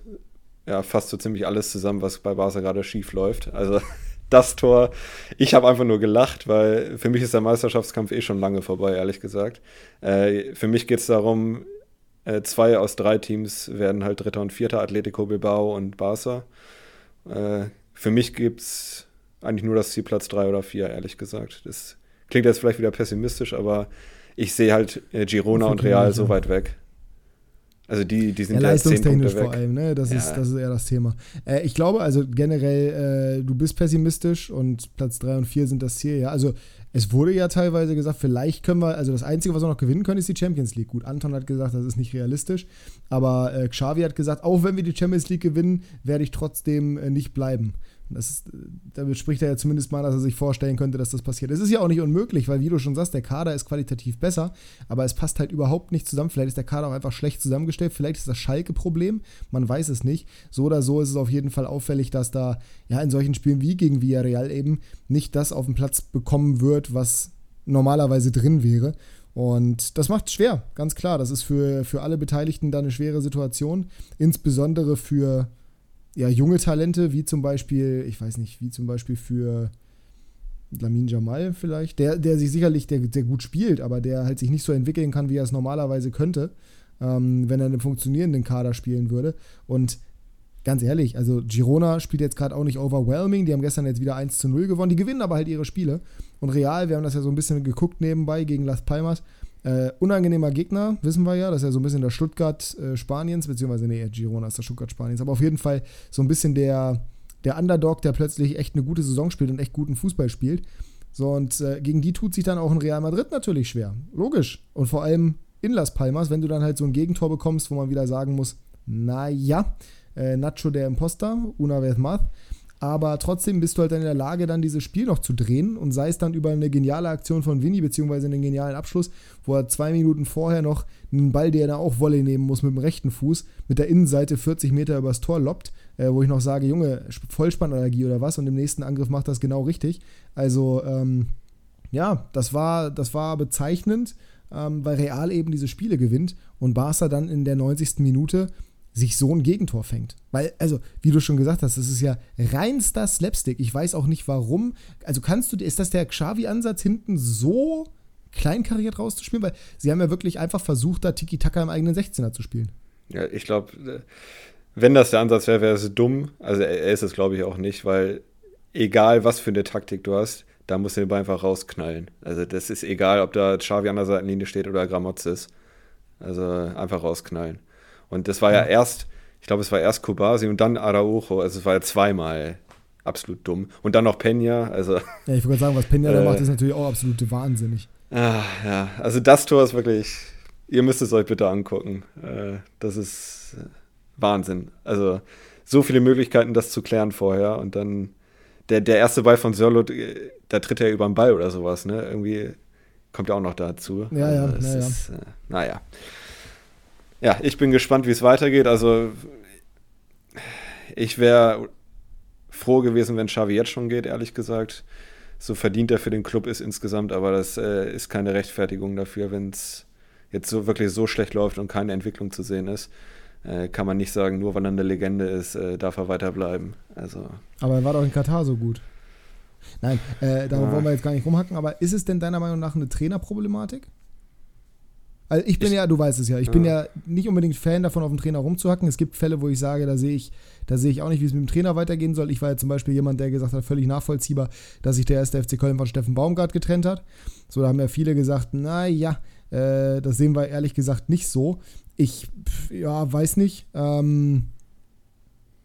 ja, fasst so ziemlich alles zusammen, was bei Barca gerade schief läuft. Also <laughs> das Tor, ich habe einfach nur gelacht, weil für mich ist der Meisterschaftskampf eh schon lange vorbei, ehrlich gesagt. Äh, für mich geht es darum, äh, zwei aus drei Teams werden halt Dritter und Vierter, Atletico Bilbao und Barca. Äh, für mich gibt es eigentlich nur das Ziel Platz drei oder vier, ehrlich gesagt. Das klingt jetzt vielleicht wieder pessimistisch, aber ich sehe halt äh, Girona und Real so weit weg. Also die, die sind ja, ja leistungstechnisch vor allem, ne? Das, ja. ist, das ist eher das Thema. Äh, ich glaube, also generell, äh, du bist pessimistisch und Platz 3 und 4 sind das Ziel, ja. Also es wurde ja teilweise gesagt, vielleicht können wir, also das Einzige, was wir noch gewinnen können, ist die Champions League. Gut, Anton hat gesagt, das ist nicht realistisch, aber äh, Xavi hat gesagt, auch wenn wir die Champions League gewinnen, werde ich trotzdem äh, nicht bleiben. Das ist, damit spricht er ja zumindest mal, dass er sich vorstellen könnte, dass das passiert. Es ist ja auch nicht unmöglich, weil, wie du schon sagst, der Kader ist qualitativ besser, aber es passt halt überhaupt nicht zusammen. Vielleicht ist der Kader auch einfach schlecht zusammengestellt, vielleicht ist das Schalke-Problem, man weiß es nicht. So oder so ist es auf jeden Fall auffällig, dass da ja in solchen Spielen wie gegen Villarreal eben nicht das auf den Platz bekommen wird, was normalerweise drin wäre. Und das macht es schwer, ganz klar. Das ist für, für alle Beteiligten da eine schwere Situation, insbesondere für ja, junge Talente, wie zum Beispiel, ich weiß nicht, wie zum Beispiel für Lamin Jamal vielleicht, der, der sich sicherlich, der, der gut spielt, aber der halt sich nicht so entwickeln kann, wie er es normalerweise könnte, ähm, wenn er einen funktionierenden Kader spielen würde. Und ganz ehrlich, also Girona spielt jetzt gerade auch nicht overwhelming, die haben gestern jetzt wieder 1 zu 0 gewonnen, die gewinnen aber halt ihre Spiele. Und Real, wir haben das ja so ein bisschen geguckt nebenbei gegen Las Palmas, Äh, unangenehmer Gegner, wissen wir ja, das ist ja so ein bisschen der Stuttgart äh, Spaniens, beziehungsweise nee, Girona ist der Stuttgart Spaniens, aber auf jeden Fall so ein bisschen der, der Underdog, der plötzlich echt eine gute Saison spielt und echt guten Fußball spielt. So, und äh, gegen die tut sich dann auch ein Real Madrid natürlich schwer. Logisch. Und vor allem in Las Palmas, wenn du dann halt so ein Gegentor bekommst, wo man wieder sagen muss, naja, äh, Nacho der Imposter, una vez más, aber trotzdem bist du halt in der Lage, dann dieses Spiel noch zu drehen und sei es dann über eine geniale Aktion von Vinny, beziehungsweise einen genialen Abschluss, wo er zwei Minuten vorher noch einen Ball, der er auch Volley nehmen muss mit dem rechten Fuß, mit der Innenseite 40 Meter übers Tor loppt, äh, wo ich noch sage, Junge, Vollspannallergie oder was und im nächsten Angriff macht das genau richtig. Also, ähm, ja, das war, das war bezeichnend, ähm, weil Real eben diese Spiele gewinnt und Barca dann in der 90. Minute sich so ein Gegentor fängt. Weil, also, wie du schon gesagt hast, das ist ja reinster Slapstick. Ich weiß auch nicht warum. Also kannst du, ist das der Xavi-Ansatz hinten so kleinkariert rauszuspielen? Weil sie haben ja wirklich einfach versucht, da Tiki-Taka im eigenen 16er zu spielen. Ja, ich glaube, wenn das der Ansatz wäre, wäre es dumm. Also er ist es, glaube ich, auch nicht, weil egal was für eine Taktik du hast, da musst du den Ball einfach rausknallen. Also das ist egal, ob da Xavi an der Seitenlinie steht oder Gramozis. Also einfach rausknallen. Und das war ja, ja erst, ich glaube, es war erst Kobasi und dann Araujo. Also es war ja zweimal absolut dumm. Und dann noch Peña. Also, ja, ich wollte sagen, was Peña äh, da macht, ist natürlich auch absolut wahnsinnig. Ah, ja, also das Tor ist wirklich, ihr müsst es euch bitte angucken. Äh, das ist äh, Wahnsinn. Also so viele Möglichkeiten, das zu klären vorher. Und dann der, der erste Ball von Sörlot, äh, da tritt er über den Ball oder sowas, ne? Irgendwie kommt ja auch noch dazu. Ja, ja, also, ja, ist, äh, naja ja, ich bin gespannt, wie es weitergeht. Also ich wäre froh gewesen, wenn Xavi jetzt schon geht, ehrlich gesagt. So verdient er für den Club ist insgesamt, aber das äh, ist keine Rechtfertigung dafür, wenn es jetzt so wirklich so schlecht läuft und keine Entwicklung zu sehen ist. Äh, kann man nicht sagen, nur weil er eine Legende ist, äh, darf er weiterbleiben. Also. Aber er war doch in Katar so gut. Nein, äh, darauf ja. wollen wir jetzt gar nicht rumhacken, aber ist es denn deiner Meinung nach eine Trainerproblematik? Also ich bin ich, ja, du weißt es ja, ich ja. bin ja nicht unbedingt Fan davon, auf den Trainer rumzuhacken. Es gibt Fälle, wo ich sage, da sehe ich, da sehe ich auch nicht, wie es mit dem Trainer weitergehen soll. Ich war ja zum Beispiel jemand, der gesagt hat, völlig nachvollziehbar, dass sich der erste FC Köln von Steffen Baumgart getrennt hat. So, da haben ja viele gesagt, naja, äh, das sehen wir ehrlich gesagt nicht so. Ich, ja, weiß nicht. Ähm,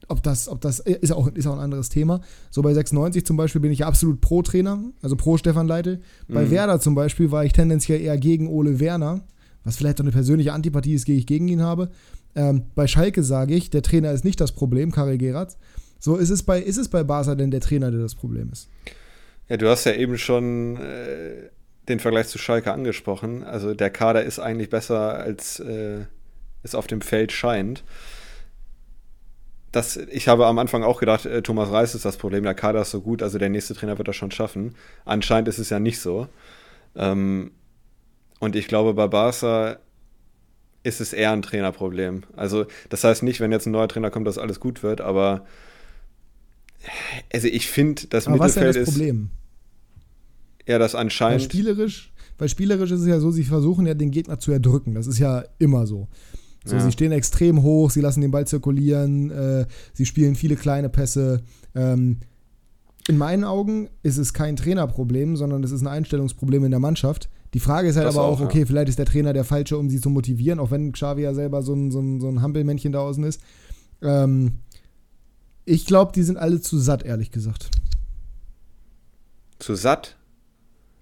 ob das, ob das ist auch, ist auch ein anderes Thema. So bei 96 zum Beispiel bin ich absolut pro Trainer, also pro Stefan Leite. Bei mhm. Werder zum Beispiel war ich tendenziell eher gegen Ole Werner was vielleicht auch eine persönliche Antipathie ist, die ich gegen ihn habe. Ähm, bei Schalke sage ich, der Trainer ist nicht das Problem, Karel Geratz. So ist es bei, ist es bei Barca denn der Trainer, der das Problem ist? Ja, du hast ja eben schon äh, den Vergleich zu Schalke angesprochen. Also der Kader ist eigentlich besser, als äh, es auf dem Feld scheint. Das, ich habe am Anfang auch gedacht, äh, Thomas Reis ist das Problem, der Kader ist so gut, also der nächste Trainer wird das schon schaffen. Anscheinend ist es ja nicht so. Ähm, und ich glaube, bei Barca ist es eher ein Trainerproblem. Also, das heißt nicht, wenn jetzt ein neuer Trainer kommt, dass alles gut wird, aber also ich finde, das aber Mittelfeld was ist ja das Problem? Ja, das anscheinend. Weil spielerisch, weil spielerisch ist es ja so, sie versuchen ja den Gegner zu erdrücken. Das ist ja immer so. So, ja. sie stehen extrem hoch, sie lassen den Ball zirkulieren, äh, sie spielen viele kleine Pässe. Ähm, in meinen Augen ist es kein Trainerproblem, sondern es ist ein Einstellungsproblem in der Mannschaft. Die Frage ist halt das aber auch, auch, okay, ja. vielleicht ist der Trainer der Falsche, um sie zu motivieren, auch wenn Xavi ja selber so ein, so ein, so ein Hampelmännchen da außen ist. Ähm, ich glaube, die sind alle zu satt, ehrlich gesagt. Zu satt?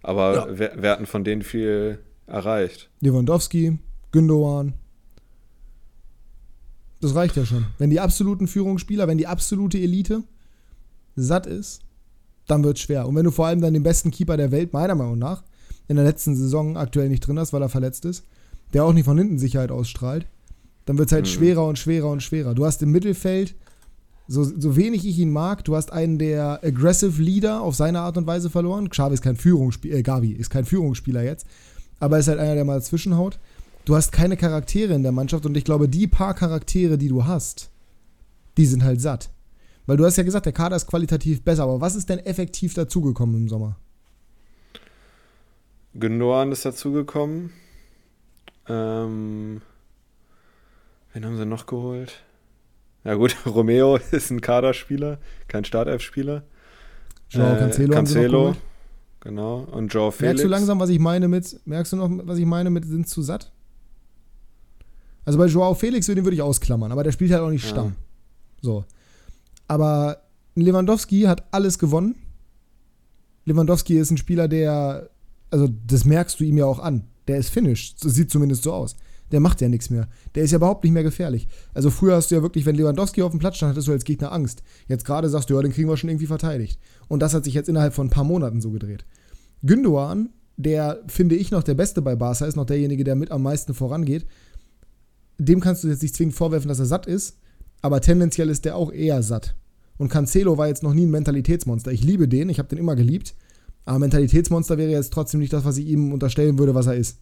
Aber ja. wir, wir, hatten von denen viel erreicht. Lewandowski, Gündogan. Das reicht ja schon. Wenn die absoluten Führungsspieler, wenn die absolute Elite satt ist, dann wird es schwer. Und wenn du vor allem dann den besten Keeper der Welt, meiner Meinung nach, in der letzten Saison aktuell nicht drin hast, weil er verletzt ist, der auch nicht von hinten Sicherheit ausstrahlt, dann wird es halt mhm. schwerer und schwerer und schwerer. Du hast im Mittelfeld, so, so wenig ich ihn mag, du hast einen der Aggressive Leader auf seine Art und Weise verloren. Xavi ist kein Führungsspieler, äh, Gavi ist kein Führungsspieler jetzt, aber ist halt einer, der mal zwischenhaut. Du hast keine Charaktere in der Mannschaft und ich glaube, die paar Charaktere, die du hast, die sind halt satt. Weil du hast ja gesagt, der Kader ist qualitativ besser, aber was ist denn effektiv dazugekommen im Sommer? Gündogan ist dazugekommen. Ähm, wen haben sie noch geholt? Ja gut, <laughs> Romeo ist ein Kaderspieler, kein Startelf-Spieler. Joao äh, Cancelo. Cancelo. genau. Und Joe Felix. Merkst du langsam, was ich meine mit, merkst du noch, was ich meine mit sind zu satt? Also bei Joao Felix, den würde ich ausklammern, aber der spielt halt auch nicht ja. Stamm. So. Aber Lewandowski hat alles gewonnen. Lewandowski ist ein Spieler, der, also das merkst du ihm ja auch an. Der ist finished. Das sieht zumindest so aus. Der macht ja nichts mehr. Der ist ja überhaupt nicht mehr gefährlich. Also früher hast du ja wirklich, wenn Lewandowski auf dem Platz stand, hattest du als Gegner Angst. Jetzt gerade sagst du, ja, den kriegen wir schon irgendwie verteidigt. Und das hat sich jetzt innerhalb von ein paar Monaten so gedreht. Gündogan, der, finde ich, noch der Beste bei Barca ist, noch derjenige, der mit am meisten vorangeht. Dem kannst du jetzt nicht zwingend vorwerfen, dass er satt ist, aber tendenziell ist der auch eher satt. Und Cancelo war jetzt noch nie ein Mentalitätsmonster. Ich liebe den, ich habe den immer geliebt. Aber Mentalitätsmonster wäre jetzt trotzdem nicht das, was ich ihm unterstellen würde, was er ist.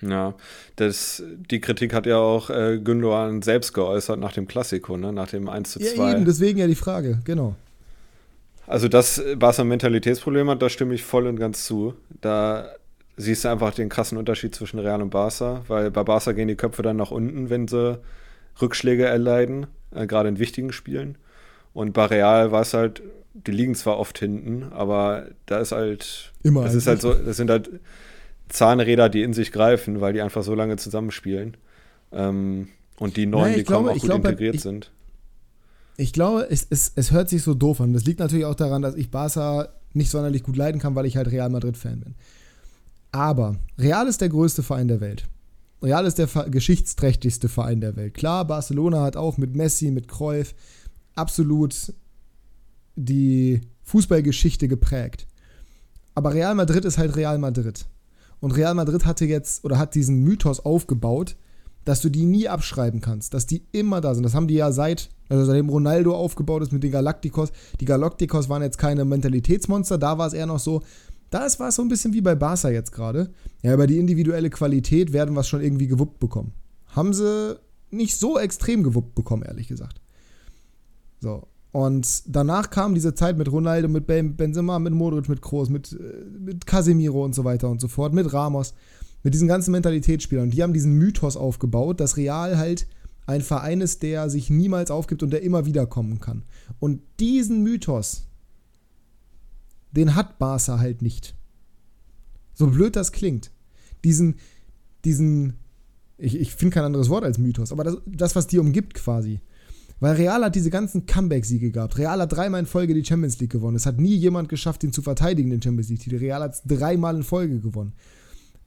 Ja, das, die Kritik hat ja auch äh, Gündogan selbst geäußert nach dem Klassiko, ne? nach dem 1 zu 2. Ja, eben, deswegen ja die Frage, genau. Also, dass Barca ein Mentalitätsproblem hat, da stimme ich voll und ganz zu. Da siehst du einfach den krassen Unterschied zwischen Real und Barca, weil bei Barca gehen die Köpfe dann nach unten, wenn sie Rückschläge erleiden, äh, gerade in wichtigen Spielen. Und bei Real war es halt, die liegen zwar oft hinten, aber da ist halt. Immer. Das ist halt so, das sind halt Zahnräder, die in sich greifen, weil die einfach so lange zusammenspielen. Ähm, und die neuen, naja, die glaube, kommen, auch gut glaube, integriert ich, sind. Ich glaube, es, es, es hört sich so doof an. Das liegt natürlich auch daran, dass ich Barca nicht sonderlich gut leiden kann, weil ich halt Real Madrid-Fan bin. Aber Real ist der größte Verein der Welt. Real ist der geschichtsträchtigste Verein der Welt. Klar, Barcelona hat auch mit Messi, mit Cruyff absolut die Fußballgeschichte geprägt. Aber Real Madrid ist halt Real Madrid. Und Real Madrid hatte jetzt oder hat diesen Mythos aufgebaut, dass du die nie abschreiben kannst, dass die immer da sind. Das haben die ja seit, also seitdem Ronaldo aufgebaut ist mit den Galacticos. Die Galacticos waren jetzt keine Mentalitätsmonster, da war es eher noch so, da war es so ein bisschen wie bei Barca jetzt gerade. Ja, über die individuelle Qualität werden wir es schon irgendwie gewuppt bekommen. Haben sie nicht so extrem gewuppt bekommen, ehrlich gesagt. So. Und danach kam diese Zeit mit Ronaldo, mit Benzema, mit Modric, mit Kroos, mit, äh, mit Casemiro und so weiter und so fort, mit Ramos, mit diesen ganzen Mentalitätsspielern. Und die haben diesen Mythos aufgebaut, dass Real halt ein Verein ist, der sich niemals aufgibt und der immer wieder kommen kann. Und diesen Mythos, den hat Barca halt nicht. So blöd das klingt. Diesen, diesen, ich, ich finde kein anderes Wort als Mythos, aber das, das, was die umgibt quasi. Weil Real hat diese ganzen Comeback-Siege gehabt. Real hat dreimal in Folge die Champions League gewonnen. Es hat nie jemand geschafft, ihn zu verteidigen, den Champions League-Titel. Real hat es dreimal in Folge gewonnen.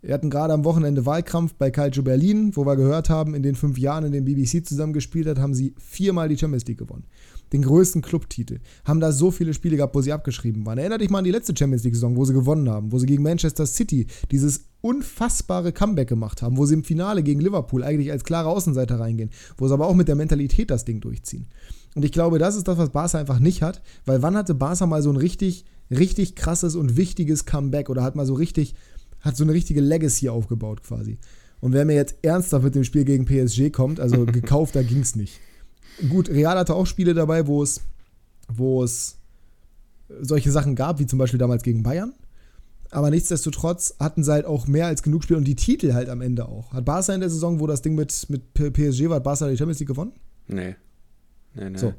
Wir hatten gerade am Wochenende Wahlkampf bei Calcio Berlin, wo wir gehört haben, in den fünf Jahren, in denen BBC zusammengespielt hat, haben sie viermal die Champions League gewonnen den größten Clubtitel, haben da so viele Spiele gehabt, wo sie abgeschrieben waren. Erinner dich mal an die letzte Champions League-Saison, wo sie gewonnen haben, wo sie gegen Manchester City dieses unfassbare Comeback gemacht haben, wo sie im Finale gegen Liverpool eigentlich als klare Außenseiter reingehen, wo sie aber auch mit der Mentalität das Ding durchziehen. Und ich glaube, das ist das, was Barca einfach nicht hat, weil wann hatte Barca mal so ein richtig, richtig krasses und wichtiges Comeback oder hat mal so richtig, hat so eine richtige Legacy aufgebaut quasi. Und wer mir jetzt ernsthaft mit dem Spiel gegen PSG kommt, also <laughs> gekauft, da ging es nicht gut, Real hatte auch Spiele dabei, wo es, wo es solche Sachen gab, wie zum Beispiel damals gegen Bayern. Aber nichtsdestotrotz hatten sie halt auch mehr als genug Spiele und die Titel halt am Ende auch. Hat Barca in der Saison, wo das Ding mit, mit PSG war, hat Barca die Champions League gewonnen? Nee. Nee, nee. So.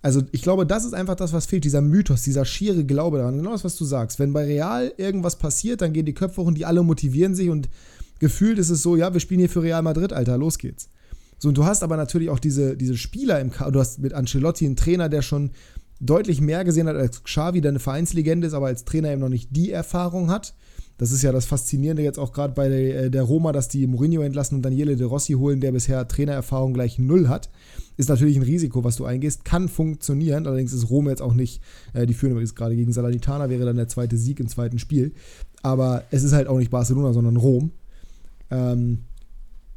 Also ich glaube, das ist einfach das, was fehlt, dieser Mythos, dieser schiere Glaube daran. Genau das, was du sagst. Wenn bei Real irgendwas passiert, dann gehen die Köpfe hoch und die alle motivieren sich und gefühlt ist es so, ja, wir spielen hier für Real Madrid, Alter, los geht's. So, und du hast aber natürlich auch diese, diese Spieler im Kader. Du hast mit Ancelotti einen Trainer, der schon deutlich mehr gesehen hat als Xavi, der eine Vereinslegende ist, aber als Trainer eben noch nicht die Erfahrung hat. Das ist ja das Faszinierende jetzt auch gerade bei der, äh, der, Roma, dass die Mourinho entlassen und Daniele De Rossi holen, der bisher Trainererfahrung gleich null hat. Ist natürlich ein Risiko, was du eingehst. Kann funktionieren. Allerdings ist Roma jetzt auch nicht, äh, die führen übrigens gerade gegen Salernitana, wäre dann der zweite Sieg im zweiten Spiel. Aber es ist halt auch nicht Barcelona, sondern Rom. Ähm,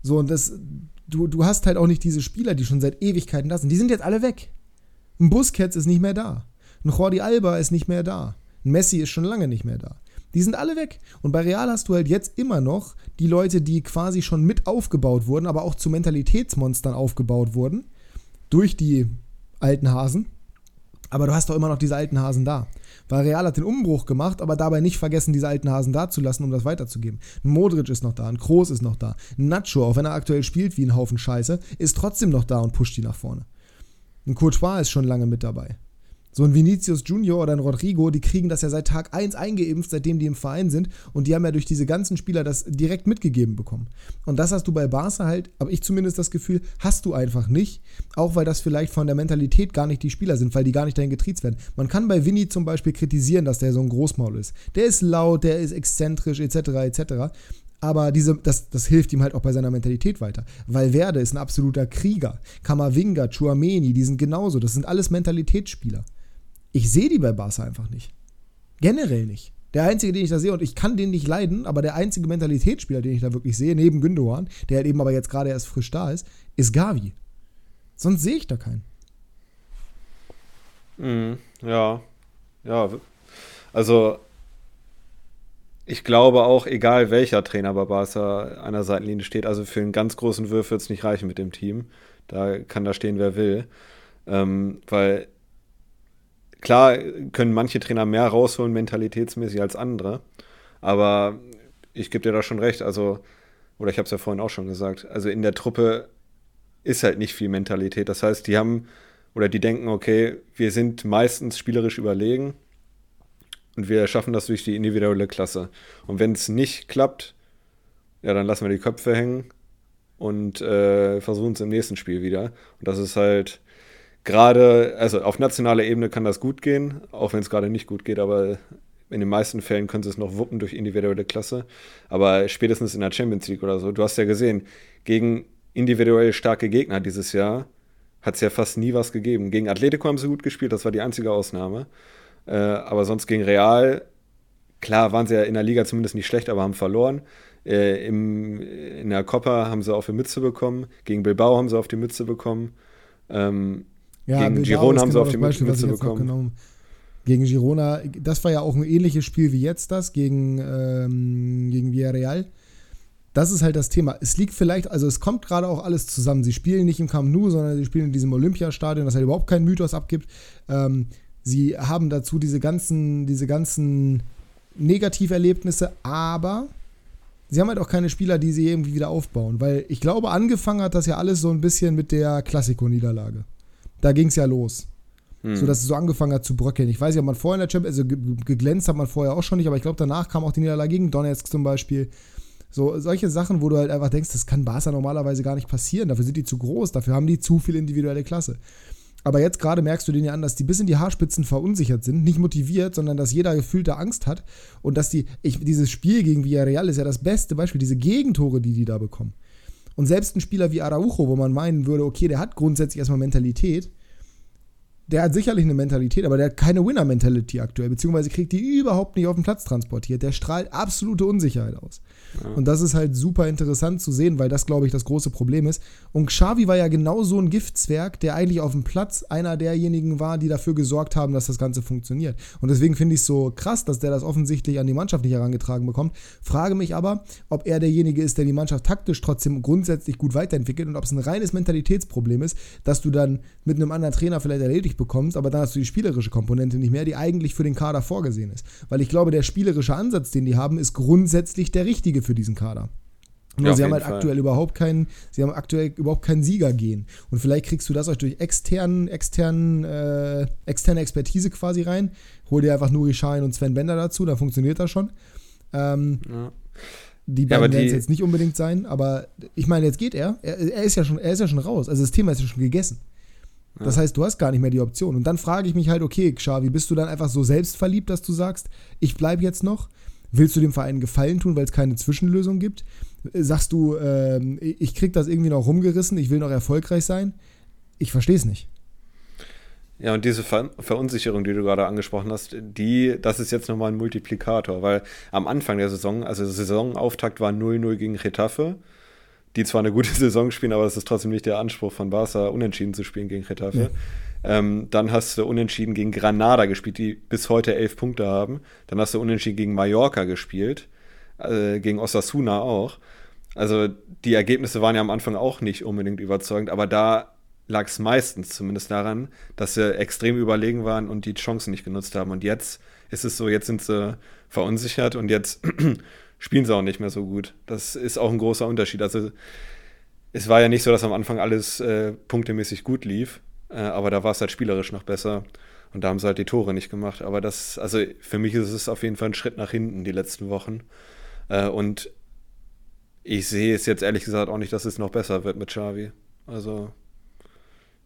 so, und das, du, du hast halt auch nicht diese Spieler, die schon seit Ewigkeiten sind. Die sind jetzt alle weg. Ein Busquets ist nicht mehr da. Ein Jordi Alba ist nicht mehr da. Ein Messi ist schon lange nicht mehr da. Die sind alle weg. Und bei Real hast du halt jetzt immer noch die Leute, die quasi schon mit aufgebaut wurden, aber auch zu Mentalitätsmonstern aufgebaut wurden. Durch die alten Hasen. Aber du hast doch immer noch diese alten Hasen da. Weil Real hat den Umbruch gemacht, aber dabei nicht vergessen, diese alten Hasen da zu lassen, um das weiterzugeben. Modric ist noch da, ein Kroos ist noch da. Nacho, auch wenn er aktuell spielt wie ein Haufen Scheiße, ist trotzdem noch da und pusht die nach vorne. Ein Courtois ist schon lange mit dabei. So ein Vinicius Junior oder ein Rodrigo, die kriegen das ja seit Tag 1 eingeimpft, seitdem die im Verein sind. Und die haben ja durch diese ganzen Spieler das direkt mitgegeben bekommen. Und das hast du bei Barca halt, habe ich zumindest das Gefühl, hast du einfach nicht. Auch weil das vielleicht von der Mentalität gar nicht die Spieler sind, weil die gar nicht dahin getriezt werden. Man kann bei Vinny zum Beispiel kritisieren, dass der so ein Großmaul ist. Der ist laut, der ist exzentrisch, etc., etc. Aber diese, das, das hilft ihm halt auch bei seiner Mentalität weiter. Valverde ist ein absoluter Krieger. Kamavinga, Chuameni, die sind genauso. Das sind alles Mentalitätsspieler. Ich sehe die bei Barca einfach nicht. Generell nicht. Der einzige, den ich da sehe, und ich kann den nicht leiden, aber der einzige Mentalitätsspieler, den ich da wirklich sehe, neben Gündogan, der halt eben aber jetzt gerade erst frisch da ist, ist Gavi. Sonst sehe ich da keinen. Mhm, ja. Ja. Also, ich glaube auch, egal welcher Trainer bei Barca an der Seitenlinie steht, also für einen ganz großen Würf wird es nicht reichen mit dem Team. Da kann da stehen, wer will. Ähm, weil Klar können manche Trainer mehr rausholen, mentalitätsmäßig als andere. Aber ich gebe dir da schon recht. Also, oder ich habe es ja vorhin auch schon gesagt. Also in der Truppe ist halt nicht viel Mentalität. Das heißt, die haben oder die denken, okay, wir sind meistens spielerisch überlegen und wir schaffen das durch die individuelle Klasse. Und wenn es nicht klappt, ja, dann lassen wir die Köpfe hängen und äh, versuchen es im nächsten Spiel wieder. Und das ist halt gerade, also auf nationaler Ebene kann das gut gehen, auch wenn es gerade nicht gut geht, aber in den meisten Fällen können sie es noch wuppen durch individuelle Klasse. Aber spätestens in der Champions League oder so, du hast ja gesehen, gegen individuell starke Gegner dieses Jahr hat es ja fast nie was gegeben. Gegen Atletico haben sie gut gespielt, das war die einzige Ausnahme. Äh, aber sonst gegen Real, klar waren sie ja in der Liga zumindest nicht schlecht, aber haben verloren. Äh, im, in der Copa haben sie auf die Mütze bekommen. Gegen Bilbao haben sie auf die Mütze bekommen. Ähm, ja, gegen Girona haben genau sie auf die Beispiel, Mütze bekommen. Gegen Girona, das war ja auch ein ähnliches Spiel wie jetzt das, gegen, ähm, gegen Villarreal. Das ist halt das Thema. Es liegt vielleicht, also es kommt gerade auch alles zusammen. Sie spielen nicht im Camp Nou, sondern sie spielen in diesem Olympiastadion, das halt überhaupt keinen Mythos abgibt. Ähm, sie haben dazu diese ganzen, diese ganzen Negativerlebnisse, aber sie haben halt auch keine Spieler, die sie irgendwie wieder aufbauen. Weil ich glaube, angefangen hat das ja alles so ein bisschen mit der Klassiko-Niederlage da ging es ja los. Hm. So dass es so angefangen hat zu bröckeln. Ich weiß nicht, ob man vorher in der Champions, also geglänzt hat man vorher auch schon nicht, aber ich glaube, danach kam auch die Niederlage gegen Donetsk zum Beispiel. So, solche Sachen, wo du halt einfach denkst, das kann Barca normalerweise gar nicht passieren. Dafür sind die zu groß, dafür haben die zu viel individuelle Klasse. Aber jetzt gerade merkst du denen ja an, dass die bis in die Haarspitzen verunsichert sind, nicht motiviert, sondern dass jeder gefühlte Angst hat und dass die, ich, dieses Spiel gegen Villarreal ist ja das beste Beispiel, diese Gegentore, die die da bekommen. Und selbst ein Spieler wie Araujo, wo man meinen würde, okay, der hat grundsätzlich erstmal Mentalität, der hat sicherlich eine Mentalität, aber der hat keine Winner-Mentality aktuell, beziehungsweise kriegt die überhaupt nicht auf den Platz transportiert. Der strahlt absolute Unsicherheit aus. Ja. Und das ist halt super interessant zu sehen, weil das, glaube ich, das große Problem ist. Und Xavi war ja genau so ein Giftzwerg, der eigentlich auf dem Platz einer derjenigen war, die dafür gesorgt haben, dass das Ganze funktioniert. Und deswegen finde ich es so krass, dass der das offensichtlich an die Mannschaft nicht herangetragen bekommt. Frage mich aber, ob er derjenige ist, der die Mannschaft taktisch trotzdem grundsätzlich gut weiterentwickelt und ob es ein reines Mentalitätsproblem ist, dass du dann mit einem anderen Trainer vielleicht erledigt bekommst, aber dann hast du die spielerische Komponente nicht mehr, die eigentlich für den Kader vorgesehen ist. Weil ich glaube, der spielerische Ansatz, den die haben, ist grundsätzlich der richtige für diesen Kader. Nur ja, sie haben halt Fall. aktuell überhaupt keinen, sie haben aktuell überhaupt keinen Sieger gehen. Und vielleicht kriegst du das euch durch externen, externen, äh, externe Expertise quasi rein. Hol dir einfach Nuri Schein und Sven Bender dazu, dann funktioniert das schon. Ähm, ja. Die beiden ja, werden es jetzt nicht unbedingt sein, aber ich meine, jetzt geht er. er. Er ist ja schon, er ist ja schon raus. Also das Thema ist ja schon gegessen. Das heißt, du hast gar nicht mehr die Option. Und dann frage ich mich halt, okay, Xavi, bist du dann einfach so selbstverliebt, dass du sagst, ich bleibe jetzt noch? Willst du dem Verein Gefallen tun, weil es keine Zwischenlösung gibt? Sagst du, äh, ich krieg das irgendwie noch rumgerissen, ich will noch erfolgreich sein? Ich verstehe es nicht. Ja, und diese Ver Verunsicherung, die du gerade angesprochen hast, die, das ist jetzt nochmal ein Multiplikator, weil am Anfang der Saison, also der Saisonauftakt war 0-0 gegen Retafe die zwar eine gute <laughs> Saison spielen, aber es ist trotzdem nicht der Anspruch von Barca, unentschieden zu spielen gegen Getafe. Ja. Ähm, dann hast du unentschieden gegen Granada gespielt, die bis heute elf Punkte haben. Dann hast du unentschieden gegen Mallorca gespielt, äh, gegen Osasuna auch. Also die Ergebnisse waren ja am Anfang auch nicht unbedingt überzeugend, aber da lag es meistens zumindest daran, dass sie extrem überlegen waren und die Chancen nicht genutzt haben. Und jetzt ist es so, jetzt sind sie verunsichert und jetzt spielen sie auch nicht mehr so gut. Das ist auch ein großer Unterschied. Also es war ja nicht so, dass am Anfang alles äh, punktemäßig gut lief, äh, aber da war es halt spielerisch noch besser. Und da haben sie halt die Tore nicht gemacht. Aber das, also für mich ist es auf jeden Fall ein Schritt nach hinten die letzten Wochen. Äh, und ich sehe es jetzt ehrlich gesagt auch nicht, dass es noch besser wird mit Xavi. Also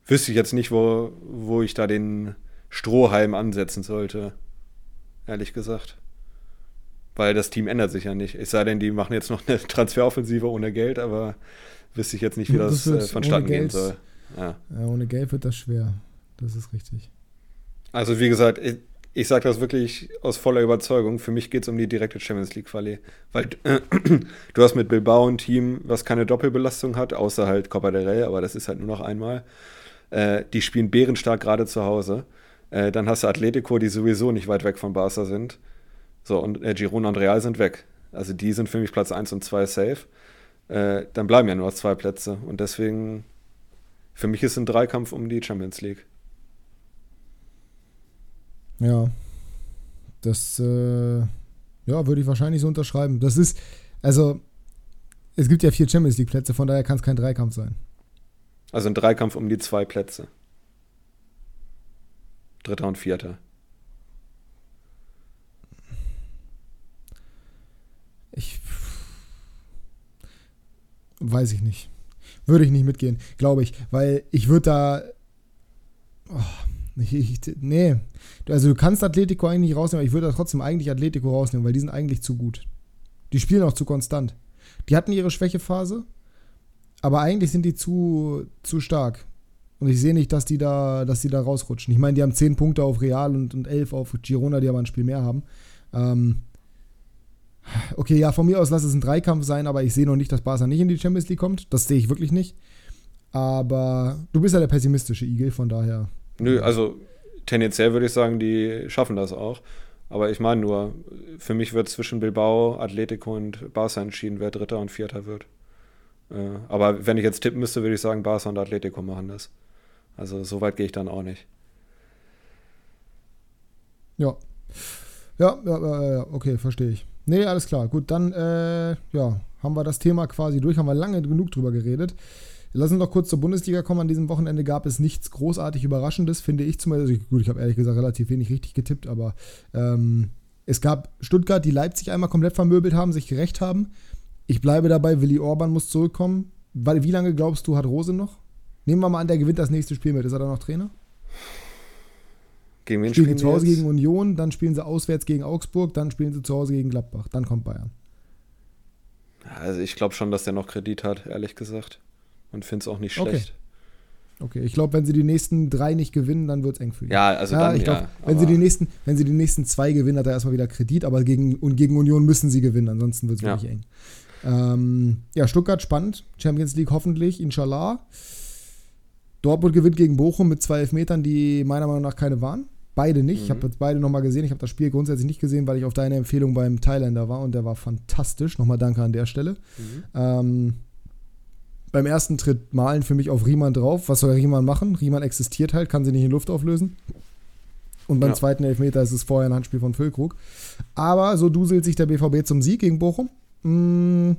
wüsste ich jetzt nicht, wo, wo ich da den Strohhalm ansetzen sollte. Ehrlich gesagt. Weil das Team ändert sich ja nicht. Es sei denn, die machen jetzt noch eine Transferoffensive ohne Geld, aber wüsste ich jetzt nicht, wie das, das äh, vonstatten gehen soll. Ja. ja. ohne Geld wird das schwer. Das ist richtig. Also, wie gesagt, ich, ich sage das wirklich aus voller Überzeugung. Für mich geht es um die direkte Champions League-Quali. Weil äh, <clears throat> du hast mit Bilbao ein Team, was keine Doppelbelastung hat, außer halt Copa del Rey, aber das ist halt nur noch einmal. Äh, die spielen bärenstark gerade zu Hause. Äh, dann hast du Atletico, die sowieso nicht weit weg von Barca sind. So, und äh, Girona und Real sind weg. Also die sind für mich Platz 1 und 2 safe. Äh, dann bleiben ja nur noch zwei Plätze. Und deswegen, für mich ist ein Dreikampf um die Champions League. Ja, das äh, ja, würde ich wahrscheinlich so unterschreiben. Das ist, also, es gibt ja vier Champions League-Plätze, von daher kann es kein Dreikampf sein. Also ein Dreikampf um die zwei Plätze. Dritter und vierter. Weiß ich nicht. Würde ich nicht mitgehen, glaube ich, weil ich würde da. Oh, ich, ich, nee. Also du kannst Atletico eigentlich rausnehmen, aber ich würde da trotzdem eigentlich Atletico rausnehmen, weil die sind eigentlich zu gut. Die spielen auch zu konstant. Die hatten ihre Schwächephase, aber eigentlich sind die zu, zu stark. Und ich sehe nicht, dass die da, dass die da rausrutschen. Ich meine, die haben 10 Punkte auf Real und, und 11 auf Girona, die aber ein Spiel mehr haben. Ähm, okay, ja, von mir aus lass es ein Dreikampf sein, aber ich sehe noch nicht, dass Barca nicht in die Champions League kommt. Das sehe ich wirklich nicht. Aber du bist ja der pessimistische Igel, von daher. Nö, also tendenziell würde ich sagen, die schaffen das auch. Aber ich meine nur, für mich wird zwischen Bilbao, Atletico und Barca entschieden, wer Dritter und Vierter wird. Äh, aber wenn ich jetzt tippen müsste, würde ich sagen, Barca und Atletico machen das. Also so weit gehe ich dann auch nicht. Ja. Ja, ja, ja, okay, verstehe ich. Nee, alles klar. Gut, dann äh, ja, haben wir das Thema quasi durch, haben wir lange genug drüber geredet. Lass uns noch kurz zur Bundesliga kommen. An diesem Wochenende gab es nichts großartig Überraschendes, finde ich zumindest. Also, gut, ich habe ehrlich gesagt relativ wenig richtig getippt, aber ähm, es gab Stuttgart, die Leipzig einmal komplett vermöbelt haben, sich gerecht haben. Ich bleibe dabei, Willi Orban muss zurückkommen. Weil, wie lange glaubst du, hat Rose noch? Nehmen wir mal an, der gewinnt das nächste Spiel mit. Ist er dann noch Trainer? Gegen wen spielen, spielen sie zu Hause jetzt? gegen Union, dann spielen sie auswärts gegen Augsburg, dann spielen sie zu Hause gegen Gladbach. Dann kommt Bayern. Also ich glaube schon, dass der noch Kredit hat, ehrlich gesagt und finde es auch nicht schlecht. Okay, okay. ich glaube, wenn sie die nächsten drei nicht gewinnen, dann wird es eng für ihn. Ja, also ja, dann, ich glaube, ja, wenn sie die nächsten, wenn sie die nächsten zwei gewinnen, hat er erstmal wieder Kredit, aber gegen, und gegen Union müssen sie gewinnen, ansonsten wird es ja. wirklich eng. Ähm, ja, Stuttgart spannend, Champions League hoffentlich, inshallah. Dortmund gewinnt gegen Bochum mit zwei Elfmetern, die meiner Meinung nach keine waren. Beide nicht. Mhm. Ich habe jetzt beide nochmal gesehen. Ich habe das Spiel grundsätzlich nicht gesehen, weil ich auf deine Empfehlung beim Thailänder war und der war fantastisch. Nochmal danke an der Stelle. Mhm. Ähm, beim ersten Tritt malen für mich auf Riemann drauf. Was soll Riemann machen? Riemann existiert halt, kann sie nicht in Luft auflösen. Und beim ja. zweiten Elfmeter ist es vorher ein Handspiel von Füllkrug. Aber so duselt sich der BVB zum Sieg gegen Bochum. Mm,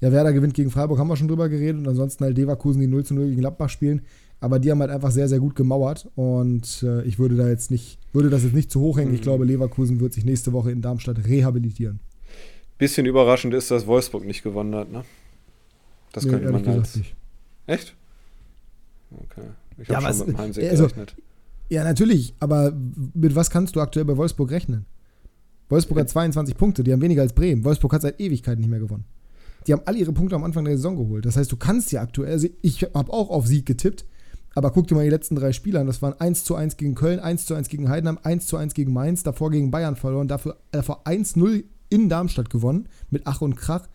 ja, Werder gewinnt gegen Freiburg, haben wir schon drüber geredet. Und ansonsten halt Leverkusen, die 0 zu 0 gegen Gladbach spielen. Aber die haben halt einfach sehr, sehr gut gemauert. Und äh, ich würde da jetzt nicht, würde das jetzt nicht zu hoch hängen. Mhm. Ich glaube, Leverkusen wird sich nächste Woche in Darmstadt rehabilitieren. Bisschen überraschend ist, dass Wolfsburg nicht gewonnen hat, ne? Das nee, könnte man als. Nicht. Echt? Okay. Ich habe ja, schon mit dem Heimsieg also, gerechnet. Ja, natürlich, aber mit was kannst du aktuell bei Wolfsburg rechnen? Wolfsburg hat 22 Punkte, die haben weniger als Bremen. Wolfsburg hat seit Ewigkeiten nicht mehr gewonnen. Die haben alle ihre Punkte am Anfang der Saison geholt. Das heißt, du kannst ja aktuell, also ich habe auch auf Sieg getippt, aber guck dir mal die letzten drei Spiele an. Das waren 1 zu 1 gegen Köln, 1 zu 1 gegen Heidenheim, 1 zu 1 gegen Mainz, davor gegen Bayern verloren, dafür, davor 1-0 in Darmstadt gewonnen, mit Ach und Krach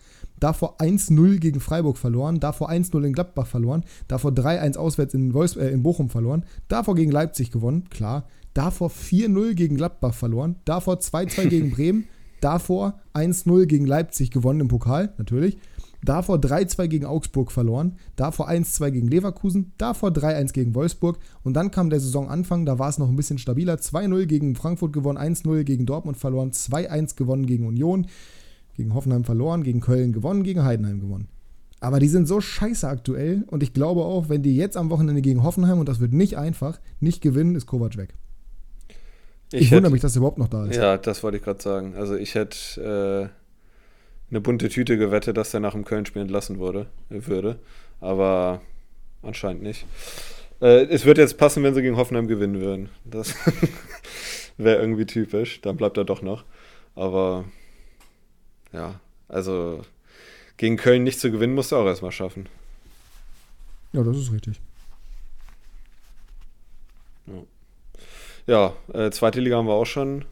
davor 1-0 gegen Freiburg verloren, davor 1-0 in Gladbach verloren, davor 3-1 auswärts in, Wolfs äh, in Bochum verloren, davor gegen Leipzig gewonnen, klar, davor 4-0 gegen Gladbach verloren, davor 2-2 gegen <laughs> Bremen, davor 1-0 gegen Leipzig gewonnen im Pokal, natürlich, davor 3-2 gegen Augsburg verloren, davor 1-2 gegen Leverkusen, davor 3-1 gegen Wolfsburg und dann kam der Saisonanfang, da war es noch ein bisschen stabiler, 2-0 gegen Frankfurt gewonnen, 1-0 gegen Dortmund verloren, 2-1 gewonnen gegen Union, gegen Hoffenheim verloren, gegen Köln gewonnen, gegen Heidenheim gewonnen. Aber die sind so scheiße aktuell und ich glaube auch, wenn die jetzt am Wochenende gegen Hoffenheim, und das wird nicht einfach, nicht gewinnen, ist Kovac weg. Ich, ich wundere mich, dass er überhaupt noch da ist. Ja, das wollte ich gerade sagen. Also ich hätte äh, eine bunte Tüte gewettet, dass er nach dem Köln-Spiel entlassen wurde, würde. Aber anscheinend nicht. Äh, es wird jetzt passen, wenn sie gegen Hoffenheim gewinnen würden. Das <laughs> wäre irgendwie typisch. Dann bleibt er doch noch. Aber ja, also gegen Köln nicht zu gewinnen, musst du auch erstmal schaffen. Ja, das ist richtig. Ja, äh, zweite Liga haben wir auch schon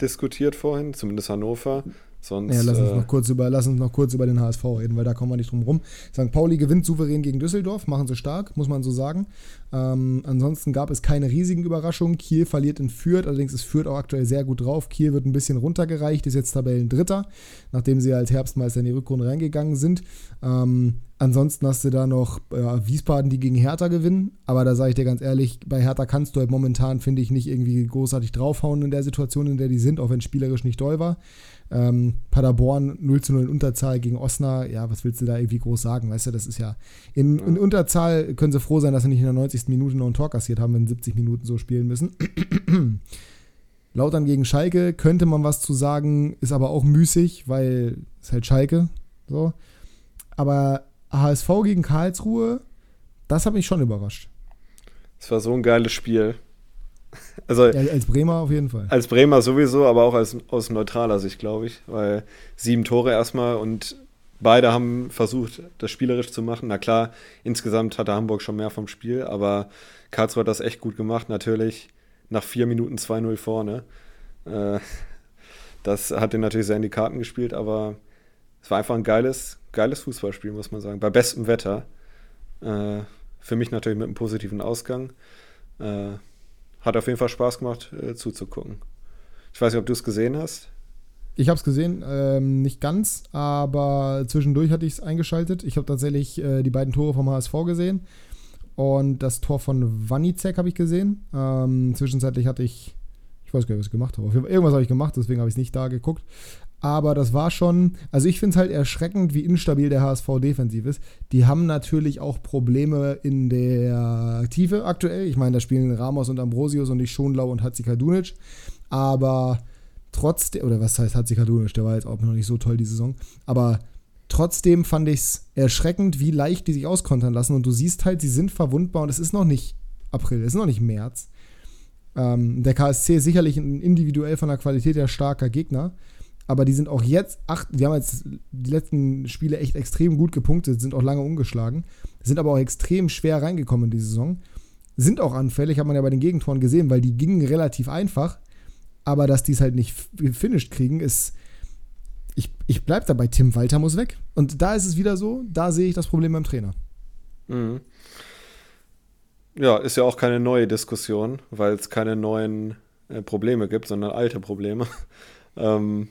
diskutiert vorhin, zumindest Hannover. Sonst, ja, lass uns, äh, noch kurz über, lass uns noch kurz über den HSV reden, weil da kommen wir nicht drum rum. St. Pauli gewinnt souverän gegen Düsseldorf, machen sie stark, muss man so sagen. Ähm, ansonsten gab es keine riesigen Überraschungen. Kiel verliert in Fürth, allerdings ist Fürth auch aktuell sehr gut drauf. Kiel wird ein bisschen runtergereicht, ist jetzt Tabellendritter, nachdem sie als Herbstmeister in die Rückrunde reingegangen sind. Ähm, ansonsten hast du da noch ja, Wiesbaden, die gegen Hertha gewinnen. Aber da sage ich dir ganz ehrlich, bei Hertha kannst du halt momentan, finde ich, nicht irgendwie großartig draufhauen in der Situation, in der die sind, auch wenn es spielerisch nicht doll war. Ähm, Paderborn 0 zu 0 in Unterzahl gegen Osnabrück, ja, was willst du da irgendwie groß sagen, weißt du, das ist ja, in, in Unterzahl können sie froh sein, dass sie nicht in der 90. Minute noch ein Tor kassiert haben, wenn 70 Minuten so spielen müssen. <clears throat> Lautern gegen Schalke könnte man was zu sagen, ist aber auch müßig, weil es halt Schalke, so. Aber HSV gegen Karlsruhe, das hat mich schon überrascht. Es war so ein geiles Spiel. Also, ja, als Bremer auf jeden Fall. Als Bremer sowieso, aber auch als, aus neutraler Sicht, glaube ich. Weil sieben Tore erstmal und beide haben versucht, das spielerisch zu machen. Na klar, insgesamt hatte Hamburg schon mehr vom Spiel, aber Karlsruhe hat das echt gut gemacht. Natürlich nach vier Minuten 2-0 vorne. Äh, das hat den natürlich sehr in die Karten gespielt, aber es war einfach ein geiles, geiles Fußballspiel, muss man sagen. Bei bestem Wetter. Äh, für mich natürlich mit einem positiven Ausgang. Hat auf jeden Fall Spaß gemacht, äh, zuzugucken. Ich weiß nicht, ob du es gesehen hast. Ich habe es gesehen, ähm, nicht ganz, aber zwischendurch hatte ich es eingeschaltet. Ich habe tatsächlich äh, die beiden Tore vom HSV gesehen und das Tor von Wanizek habe ich gesehen. Ähm, zwischenzeitlich hatte ich, ich weiß gar nicht, was ich gemacht habe. Irgendwas habe ich gemacht, deswegen habe ich es nicht da geguckt. Aber das war schon, also ich finde es halt erschreckend, wie instabil der HSV defensiv ist. Die haben natürlich auch Probleme in der Tiefe aktuell. Ich meine, da spielen Ramos und Ambrosius und nicht Schonlau und Hatzikadunic. Aber trotzdem, oder was heißt Hatzikadunic, der war jetzt auch noch nicht so toll die Saison. Aber trotzdem fand ich es erschreckend, wie leicht die sich auskontern lassen. Und du siehst halt, sie sind verwundbar und es ist noch nicht April, es ist noch nicht März. Ähm, der KSC ist sicherlich ein individuell von der Qualität her starker Gegner aber die sind auch jetzt, acht, die haben jetzt die letzten Spiele echt extrem gut gepunktet, sind auch lange ungeschlagen, sind aber auch extrem schwer reingekommen in die Saison. Sind auch anfällig, hat man ja bei den Gegentoren gesehen, weil die gingen relativ einfach, aber dass die es halt nicht finished kriegen, ist. Ich, ich bleib dabei, Tim Walter muss weg. Und da ist es wieder so, da sehe ich das Problem beim Trainer. Mhm. Ja, ist ja auch keine neue Diskussion, weil es keine neuen äh, Probleme gibt, sondern alte Probleme. <laughs> ähm,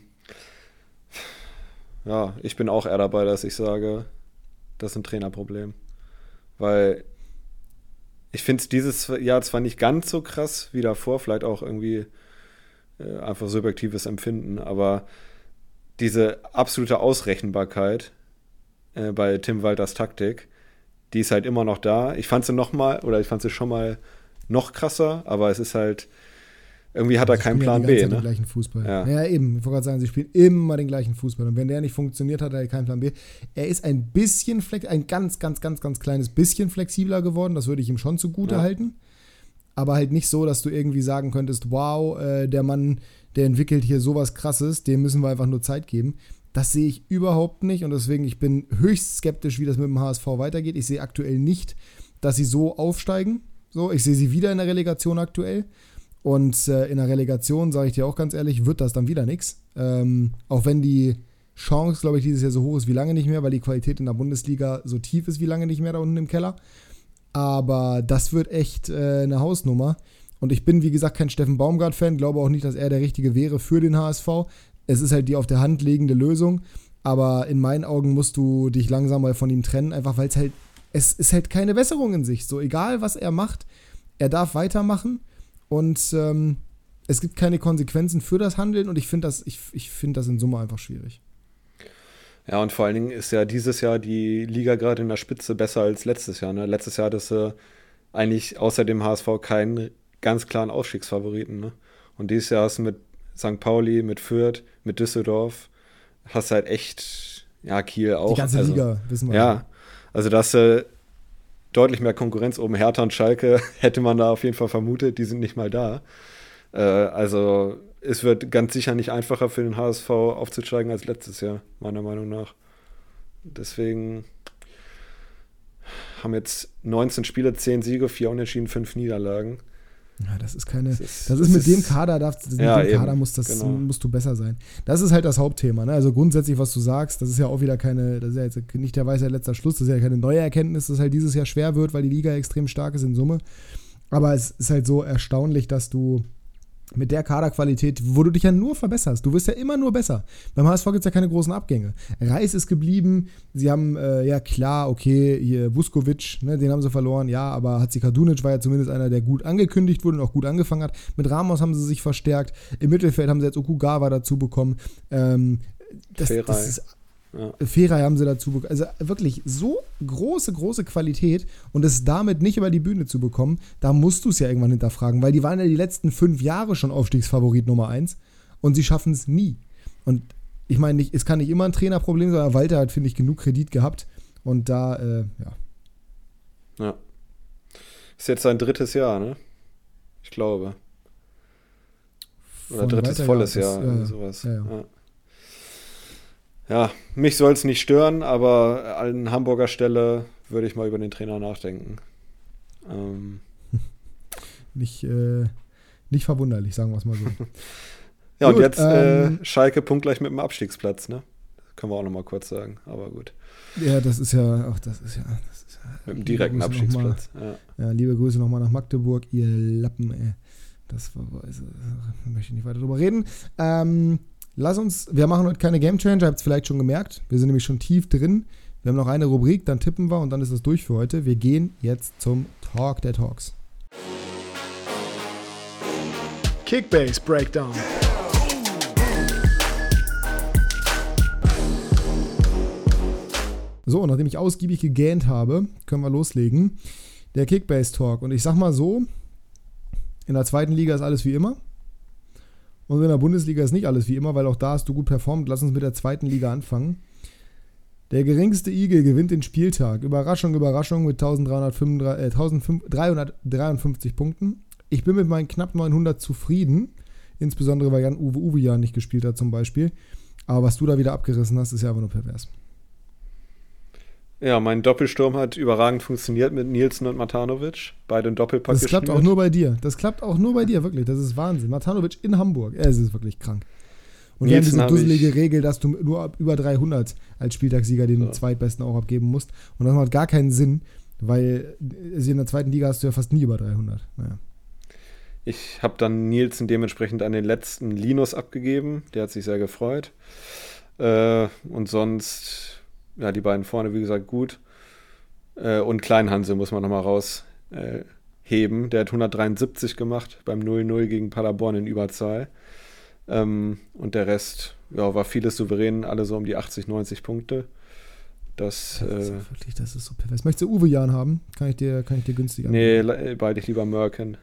ja, ich bin auch eher dabei, dass ich sage, das ist ein Trainerproblem. Weil ich finde es dieses Jahr zwar nicht ganz so krass wie davor, vielleicht auch irgendwie äh, einfach subjektives Empfinden, aber diese absolute Ausrechenbarkeit äh, bei Tim Walters Taktik, die ist halt immer noch da. Ich fand sie noch mal, oder ich fand sie schon mal noch krasser, aber es ist halt, irgendwie hat er keinen Plan ja B. Ne? Den gleichen Fußball. Ja. ja, eben. Ich wollte gerade sagen, sie spielen immer den gleichen Fußball. Und wenn der nicht funktioniert, hat er keinen Plan B. Er ist ein bisschen, ein ganz, ganz, ganz, ganz kleines bisschen flexibler geworden. Das würde ich ihm schon zugute ja. halten. Aber halt nicht so, dass du irgendwie sagen könntest, wow, äh, der Mann, der entwickelt hier sowas Krasses, dem müssen wir einfach nur Zeit geben. Das sehe ich überhaupt nicht und deswegen, ich bin höchst skeptisch, wie das mit dem HSV weitergeht. Ich sehe aktuell nicht, dass sie so aufsteigen. So, ich sehe sie wieder in der Relegation aktuell. Und äh, in der Relegation, sage ich dir auch ganz ehrlich, wird das dann wieder nichts. Ähm, auch wenn die Chance, glaube ich, dieses Jahr so hoch ist wie lange nicht mehr, weil die Qualität in der Bundesliga so tief ist wie lange nicht mehr da unten im Keller. Aber das wird echt äh, eine Hausnummer. Und ich bin, wie gesagt, kein Steffen Baumgart-Fan, glaube auch nicht, dass er der Richtige wäre für den HSV. Es ist halt die auf der Hand liegende Lösung. Aber in meinen Augen musst du dich langsam mal von ihm trennen, einfach weil es halt, es ist halt keine Besserung in sich. So egal, was er macht, er darf weitermachen. Und ähm, es gibt keine Konsequenzen für das Handeln und ich finde das, ich, ich find das in Summe einfach schwierig. Ja, und vor allen Dingen ist ja dieses Jahr die Liga gerade in der Spitze besser als letztes Jahr. Ne? Letztes Jahr hatte es äh, eigentlich außer dem HSV keinen ganz klaren Ausstiegsfavoriten. Ne? Und dieses Jahr hast du mit St. Pauli, mit Fürth, mit Düsseldorf, hast halt echt, ja, Kiel auch. Die ganze also, Liga, wissen wir. Ja, also dass du deutlich mehr Konkurrenz oben. Hertha und Schalke <laughs> hätte man da auf jeden Fall vermutet, die sind nicht mal da. Äh, also es wird ganz sicher nicht einfacher für den HSV aufzusteigen als letztes Jahr, meiner Meinung nach. Deswegen haben jetzt 19 Spiele, 10 Siege, 4 Unentschieden, 5 Niederlagen. Ja, das ist keine. Das ist, das ist mit ist, dem Kader, darf, mit ja, dem Kader muss das, genau. musst du besser sein. Das ist halt das Hauptthema. Ne? Also grundsätzlich, was du sagst, das ist ja auch wieder keine, das ist ja jetzt nicht der weiße letzter Schluss, das ist ja keine neue Erkenntnis, dass halt dieses Jahr schwer wird, weil die Liga extrem stark ist in Summe. Aber es ist halt so erstaunlich, dass du mit der Kaderqualität, wo du dich ja nur verbesserst. Du wirst ja immer nur besser. Beim HSV gibt es ja keine großen Abgänge. Reis ist geblieben. Sie haben, äh, ja klar, okay, hier Vuskovic, ne, den haben sie verloren, ja, aber Hatzikadunic war ja zumindest einer, der gut angekündigt wurde und auch gut angefangen hat. Mit Ramos haben sie sich verstärkt. Im Mittelfeld haben sie jetzt Okugawa dazu bekommen. Ähm, das, das ist ja. Ferai haben sie dazu bekommen. Also wirklich so große, große Qualität und es damit nicht über die Bühne zu bekommen, da musst du es ja irgendwann hinterfragen, weil die waren ja die letzten fünf Jahre schon Aufstiegsfavorit Nummer eins und sie schaffen es nie. Und ich meine, es kann nicht immer ein Trainerproblem sein, aber Walter hat, finde ich, genug Kredit gehabt und da, äh, ja. Ja. Ist jetzt sein drittes Jahr, ne? Ich glaube. Oder Von drittes volles Jahr, ja, sowas. Ja, ja ja, mich soll es nicht stören, aber an Hamburger Stelle würde ich mal über den Trainer nachdenken. Ähm. <laughs> Nicht, äh, nicht verwunderlich, sagen wir es mal so. <laughs> ja, gut, und jetzt äh, ähm, äh, Schalke punktgleich mit dem Abstiegsplatz, ne? Können wir auch noch mal kurz sagen, aber gut. Ja, das ist ja, auch das ist ja, das ist ja mit dem direkten Abstiegsplatz. Mal, ja. ja. liebe Grüße nochmal nach Magdeburg, ihr Lappen, ey. Das war, also, möchte ich nicht weiter drüber reden. Ähm, lass uns, wir machen heute keine Game Changer, habt es vielleicht schon gemerkt. Wir sind nämlich schon tief drin. Wir haben noch eine Rubrik, dann tippen wir und dann ist es durch für heute. Wir gehen jetzt zum Talk der Talks. Kickbase Breakdown. So, nachdem ich ausgiebig gegähnt habe, können wir loslegen. Der Kickbase Talk. Und ich sag mal so: In der zweiten Liga ist alles wie immer. Und in der Bundesliga ist nicht alles wie immer, weil auch da hast du gut performt. Lass uns mit der zweiten Liga anfangen. Der geringste Igel gewinnt den Spieltag. Überraschung, Überraschung mit 1353, äh, 1353 Punkten. Ich bin mit meinen knapp 900 zufrieden. Insbesondere, weil Jan-Uwe Uwe ja nicht gespielt hat zum Beispiel. Aber was du da wieder abgerissen hast, ist ja einfach nur pervers. Ja, mein Doppelsturm hat überragend funktioniert mit Nielsen und Matanovic. Beide im Doppelpack Das klappt auch nur bei dir. Das klappt auch nur bei dir, wirklich. Das ist Wahnsinn. Matanovic in Hamburg. Es ist wirklich krank. Und wir haben diese dusselige Regel, dass du nur über 300 als Spieltagssieger den ja. Zweitbesten auch abgeben musst. Und das macht gar keinen Sinn, weil in der zweiten Liga hast du ja fast nie über 300. Naja. Ich habe dann Nielsen dementsprechend an den letzten Linus abgegeben. Der hat sich sehr gefreut. Äh, und sonst ja, die beiden vorne, wie gesagt, gut. Äh, und Kleinhansel muss man nochmal rausheben. Äh, der hat 173 gemacht beim 0-0 gegen Paderborn in Überzahl. Ähm, und der Rest ja, war vieles souverän, alle so um die 80, 90 Punkte. Das, das, ist äh, wirklich, das ist so perfekt. Möchtest du Uwe Jan haben? Kann ich dir, kann ich dir günstiger Nee, beide ich lieber Merken.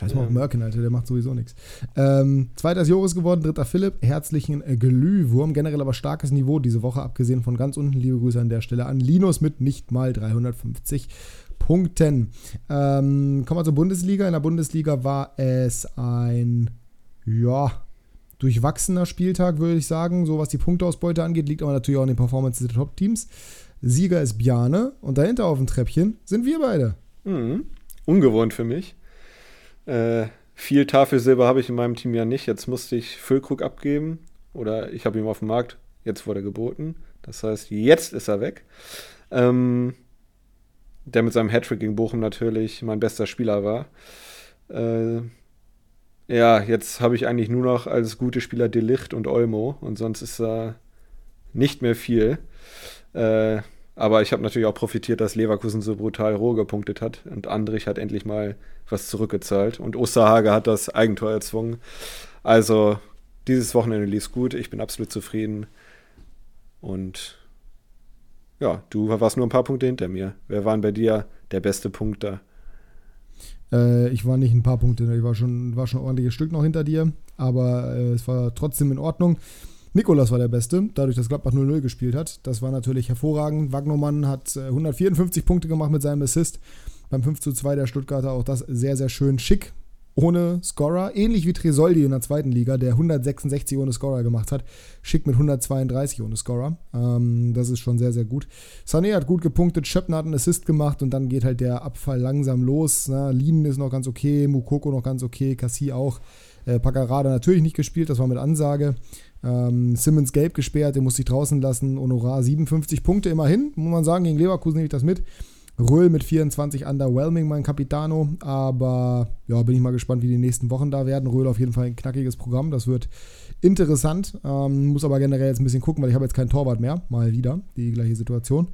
Scheiß mal auf Merkin, Alter, der macht sowieso nichts. Ähm, zweiter ist Joris geworden, dritter Philipp. Herzlichen äh, Glühwurm. Generell aber starkes Niveau diese Woche, abgesehen von ganz unten. Liebe Grüße an der Stelle an Linus mit nicht mal 350 Punkten. Ähm, kommen wir zur Bundesliga. In der Bundesliga war es ein, ja, durchwachsener Spieltag, würde ich sagen. So was die Punkteausbeute angeht, liegt aber natürlich auch an den Performances der Top-Teams. Sieger ist Bjane und dahinter auf dem Treppchen sind wir beide. Mhm. Ungewohnt für mich. Äh, viel Tafelsilber habe ich in meinem Team ja nicht. Jetzt musste ich Füllkrug abgeben oder ich habe ihn auf dem Markt. Jetzt wurde er geboten. Das heißt, jetzt ist er weg. Ähm, der mit seinem Hattrick gegen Bochum natürlich mein bester Spieler war. Äh, ja, jetzt habe ich eigentlich nur noch als gute Spieler Delicht und Olmo und sonst ist da nicht mehr viel. Äh, aber ich habe natürlich auch profitiert, dass Leverkusen so brutal roh gepunktet hat und Andrich hat endlich mal was zurückgezahlt und Osterhage hat das Eigentor erzwungen. Also dieses Wochenende lief gut, ich bin absolut zufrieden und ja, du warst nur ein paar Punkte hinter mir. Wer war bei dir der beste Punkt da? Äh, ich war nicht ein paar Punkte, ich war schon, war schon ein ordentliches Stück noch hinter dir, aber äh, es war trotzdem in Ordnung. Nikolas war der Beste, dadurch, dass Gladbach 0-0 gespielt hat. Das war natürlich hervorragend. Wagnermann hat 154 äh, Punkte gemacht mit seinem Assist. Beim 5 2 der Stuttgarter auch das sehr, sehr schön schick ohne Scorer, ähnlich wie Tresoldi in der zweiten Liga, der 166 ohne Scorer gemacht hat. Schick mit 132 ohne Scorer. Ähm, das ist schon sehr, sehr gut. Sané hat gut gepunktet, Schöppner hat einen Assist gemacht und dann geht halt der Abfall langsam los. Ne? Linen ist noch ganz okay, Mukoko noch ganz okay, Cassie auch. Äh, Paccarada natürlich nicht gespielt, das war mit Ansage. Ähm, Simmons gelb gesperrt, den musste ich draußen lassen. Honorar 57 Punkte immerhin, muss man sagen, gegen Leverkusen nehme ich das mit. Röhl mit 24 underwhelming, mein Capitano. Aber ja, bin ich mal gespannt, wie die nächsten Wochen da werden. Röhl auf jeden Fall ein knackiges Programm. Das wird interessant. Ähm, muss aber generell jetzt ein bisschen gucken, weil ich habe jetzt keinen Torwart mehr. Mal wieder die gleiche Situation.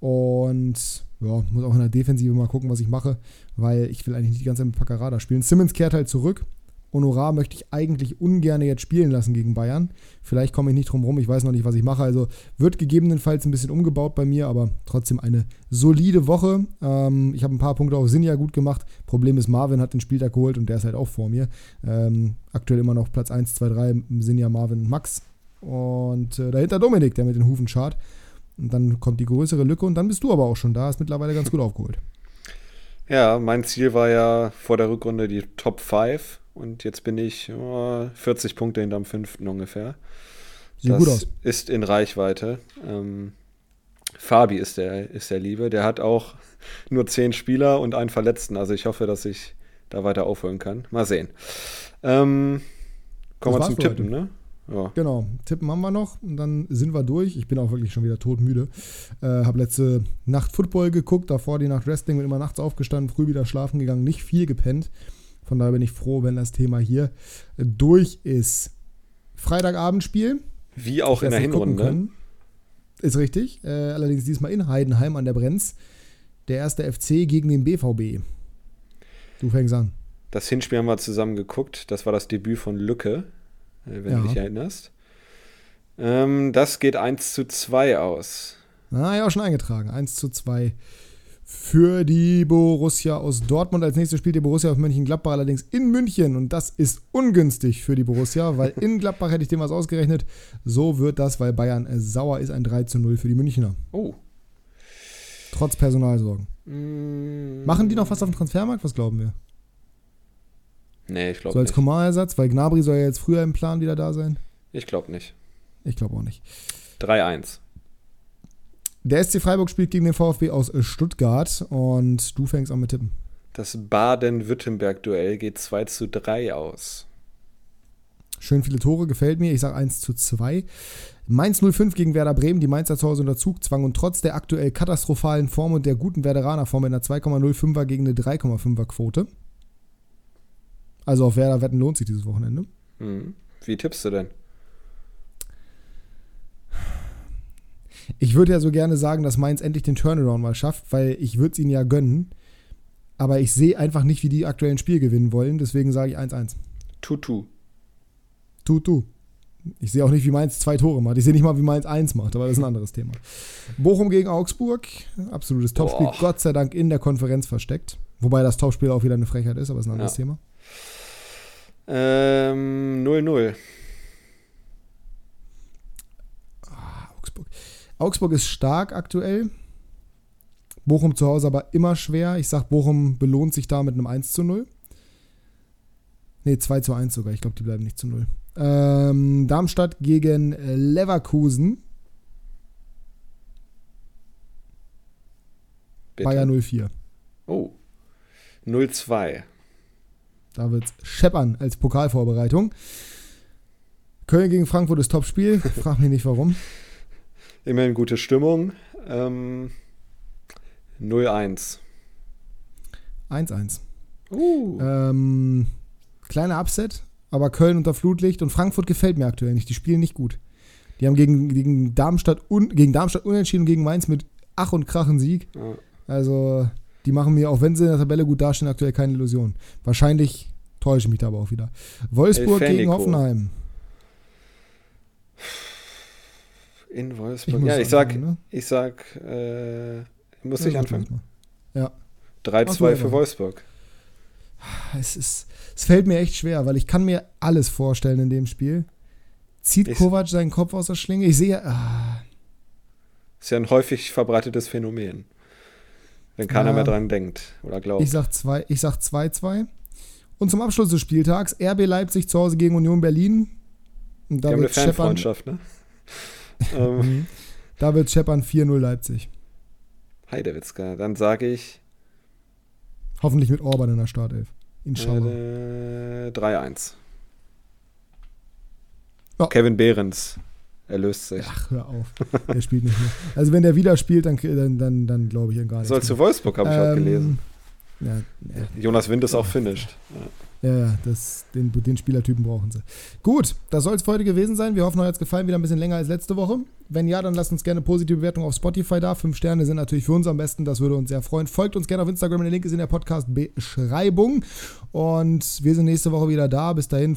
Und ja, muss auch in der Defensive mal gucken, was ich mache, weil ich will eigentlich nicht die ganze Zeit mit Paccarada spielen. Simmons kehrt halt zurück. Honorar möchte ich eigentlich ungern jetzt spielen lassen gegen Bayern. Vielleicht komme ich nicht drum rum, ich weiß noch nicht, was ich mache. Also wird gegebenenfalls ein bisschen umgebaut bei mir, aber trotzdem eine solide Woche. Ähm, ich habe ein paar Punkte auf Sinja gut gemacht. Problem ist, Marvin hat den Spieltag geholt und der ist halt auch vor mir. Ähm, aktuell immer noch Platz 1, 2, 3, Sinja, Marvin, Max. Und äh, dahinter Dominik, der mit den Hufen schart. Und dann kommt die größere Lücke und dann bist du aber auch schon da, ist mittlerweile ganz gut aufgeholt. Ja, mein Ziel war ja vor der Rückrunde die Top 5 und jetzt bin ich oh, 40 Punkte hinterm fünften ungefähr. Sieht das gut aus. ist in Reichweite. Ähm, Fabi ist der, ist der Liebe. Der hat auch nur 10 Spieler und einen Verletzten. Also ich hoffe, dass ich da weiter aufholen kann. Mal sehen. Ähm, kommen wir zum Tippen, ne? Ja. Genau, Tippen haben wir noch und dann sind wir durch. Ich bin auch wirklich schon wieder todmüde. Äh, habe letzte Nacht Football geguckt, davor die Nacht Wrestling, bin immer nachts aufgestanden, früh wieder schlafen gegangen, nicht viel gepennt. Von daher bin ich froh, wenn das Thema hier durch ist. Freitagabendspiel. Wie auch in der Hinrunde. Ist richtig. Äh, allerdings diesmal in Heidenheim an der Brenz. Der erste FC gegen den BVB. Du fängst an. Das Hinspiel haben wir zusammen geguckt. Das war das Debüt von Lücke, äh, wenn ja. du dich erinnerst. Ähm, das geht 1 zu 2 aus. Ah, ja, auch schon eingetragen. 1 zu 2 für die Borussia aus Dortmund. Als nächstes spielt die Borussia auf Mönchengladbach allerdings in München und das ist ungünstig für die Borussia, weil in <laughs> Gladbach hätte ich dem was ausgerechnet. So wird das, weil Bayern sauer ist, ein 3 zu 0 für die Münchner. Oh. Trotz Personalsorgen. Mm. Machen die noch was auf dem Transfermarkt? Was glauben wir? Nee, ich glaube nicht. So als Komar-Ersatz, weil Gnabry soll ja jetzt früher im Plan wieder da sein. Ich glaube nicht. Ich glaube auch nicht. 3-1. Der SC Freiburg spielt gegen den VfB aus Stuttgart und du fängst an mit Tippen. Das Baden-Württemberg-Duell geht 2 zu 3 aus. Schön viele Tore, gefällt mir. Ich sage 1 zu 2. Mainz 05 gegen Werder Bremen. Die Mainzer zu Hause unter Zugzwang und trotz der aktuell katastrophalen Form und der guten Werderaner Form in einer 2,05er gegen eine 3,5er Quote. Also auf Werder wetten lohnt sich dieses Wochenende. Hm. Wie tippst du denn? Ich würde ja so gerne sagen, dass Mainz endlich den Turnaround mal schafft, weil ich würde es ihnen ja gönnen. Aber ich sehe einfach nicht, wie die aktuellen Spiel gewinnen wollen. Deswegen sage ich 1-1. Tutu. Tutu. Ich sehe auch nicht, wie Mainz zwei Tore macht. Ich sehe nicht mal, wie Mainz eins macht, aber das ist ein anderes Thema. Bochum gegen Augsburg. Absolutes Topspiel. Boah. Gott sei Dank in der Konferenz versteckt. Wobei das Topspiel auch wieder eine Frechheit ist, aber das ist ein anderes ja. Thema. Ähm, 0-0. Augsburg ist stark aktuell. Bochum zu Hause aber immer schwer. Ich sag, Bochum belohnt sich da mit einem 1 zu 0. Ne, 2 zu 1 sogar. Ich glaube, die bleiben nicht zu 0. Ähm, Darmstadt gegen Leverkusen. Bitte? Bayer 04. Oh. 0-2. Da wird's scheppern als Pokalvorbereitung. Köln gegen Frankfurt ist Topspiel. Frag mich nicht warum. Immerhin gute Stimmung. Ähm, 0-1. 1-1. Uh. Ähm, kleiner Upset, aber Köln unter Flutlicht und Frankfurt gefällt mir aktuell nicht. Die spielen nicht gut. Die haben gegen, gegen, Darmstadt, un, gegen Darmstadt unentschieden und gegen Mainz mit Ach und Krach einen Sieg. Ja. Also, die machen mir, auch wenn sie in der Tabelle gut dastehen, aktuell keine Illusion. Wahrscheinlich täusche ich mich da aber auch wieder. Wolfsburg gegen Hoffenheim. In Wolfsburg. ja, ich sag, ne? ich sag, äh, muss ja, ich anfangen. Ja. 3-2 für Wolfsburg. Es, ist, es fällt mir echt schwer, weil ich kann mir alles vorstellen in dem Spiel. Zieht ich, Kovac seinen Kopf aus der Schlinge? Ich sehe. Ah. Ist ja ein häufig verbreitetes Phänomen. Wenn keiner ja, mehr dran denkt oder glaubt. Ich sag 2-2. Und zum Abschluss des Spieltags RB Leipzig zu Hause gegen Union Berlin. Und da Die haben eine Fanfreundschaft, ne? <laughs> Ähm. Mhm. da wird Scheppern 4-0 Leipzig. Heidewitzka. Dann sage ich. Hoffentlich mit Orban in der Startelf. Inshallah. Äh, 3-1. Oh. Kevin Behrens. Er löst sich. Ach, hör auf. er spielt nicht mehr. Also, wenn der wieder spielt, dann, dann, dann, dann glaube ich ihn gar nicht. Soll zu Wolfsburg, habe ich ähm, heute gelesen. Ja, ja. Jonas Wind ist auch finished. Ja. Ja, das, den, den Spielertypen brauchen sie. Gut, das soll es für heute gewesen sein. Wir hoffen, euch hat es gefallen, wieder ein bisschen länger als letzte Woche. Wenn ja, dann lasst uns gerne positive Bewertung auf Spotify da. Fünf Sterne sind natürlich für uns am besten, das würde uns sehr freuen. Folgt uns gerne auf Instagram, der Link ist in der Podcast-Beschreibung. Und wir sind nächste Woche wieder da. Bis dahin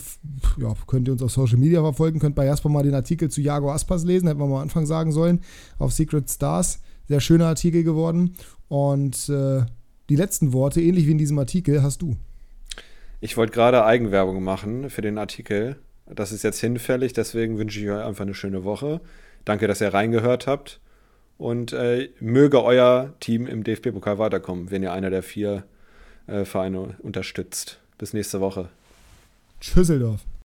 ja, könnt ihr uns auf Social Media verfolgen, könnt bei Jasper mal den Artikel zu Jago Aspas lesen, hätten wir mal am Anfang sagen sollen, auf Secret Stars. Sehr schöner Artikel geworden. Und äh, die letzten Worte, ähnlich wie in diesem Artikel, hast du. Ich wollte gerade Eigenwerbung machen für den Artikel. Das ist jetzt hinfällig, deswegen wünsche ich euch einfach eine schöne Woche. Danke, dass ihr reingehört habt. Und äh, möge euer Team im DFB-Pokal weiterkommen, wenn ihr einer der vier äh, Vereine unterstützt. Bis nächste Woche. Tschüsseldorf.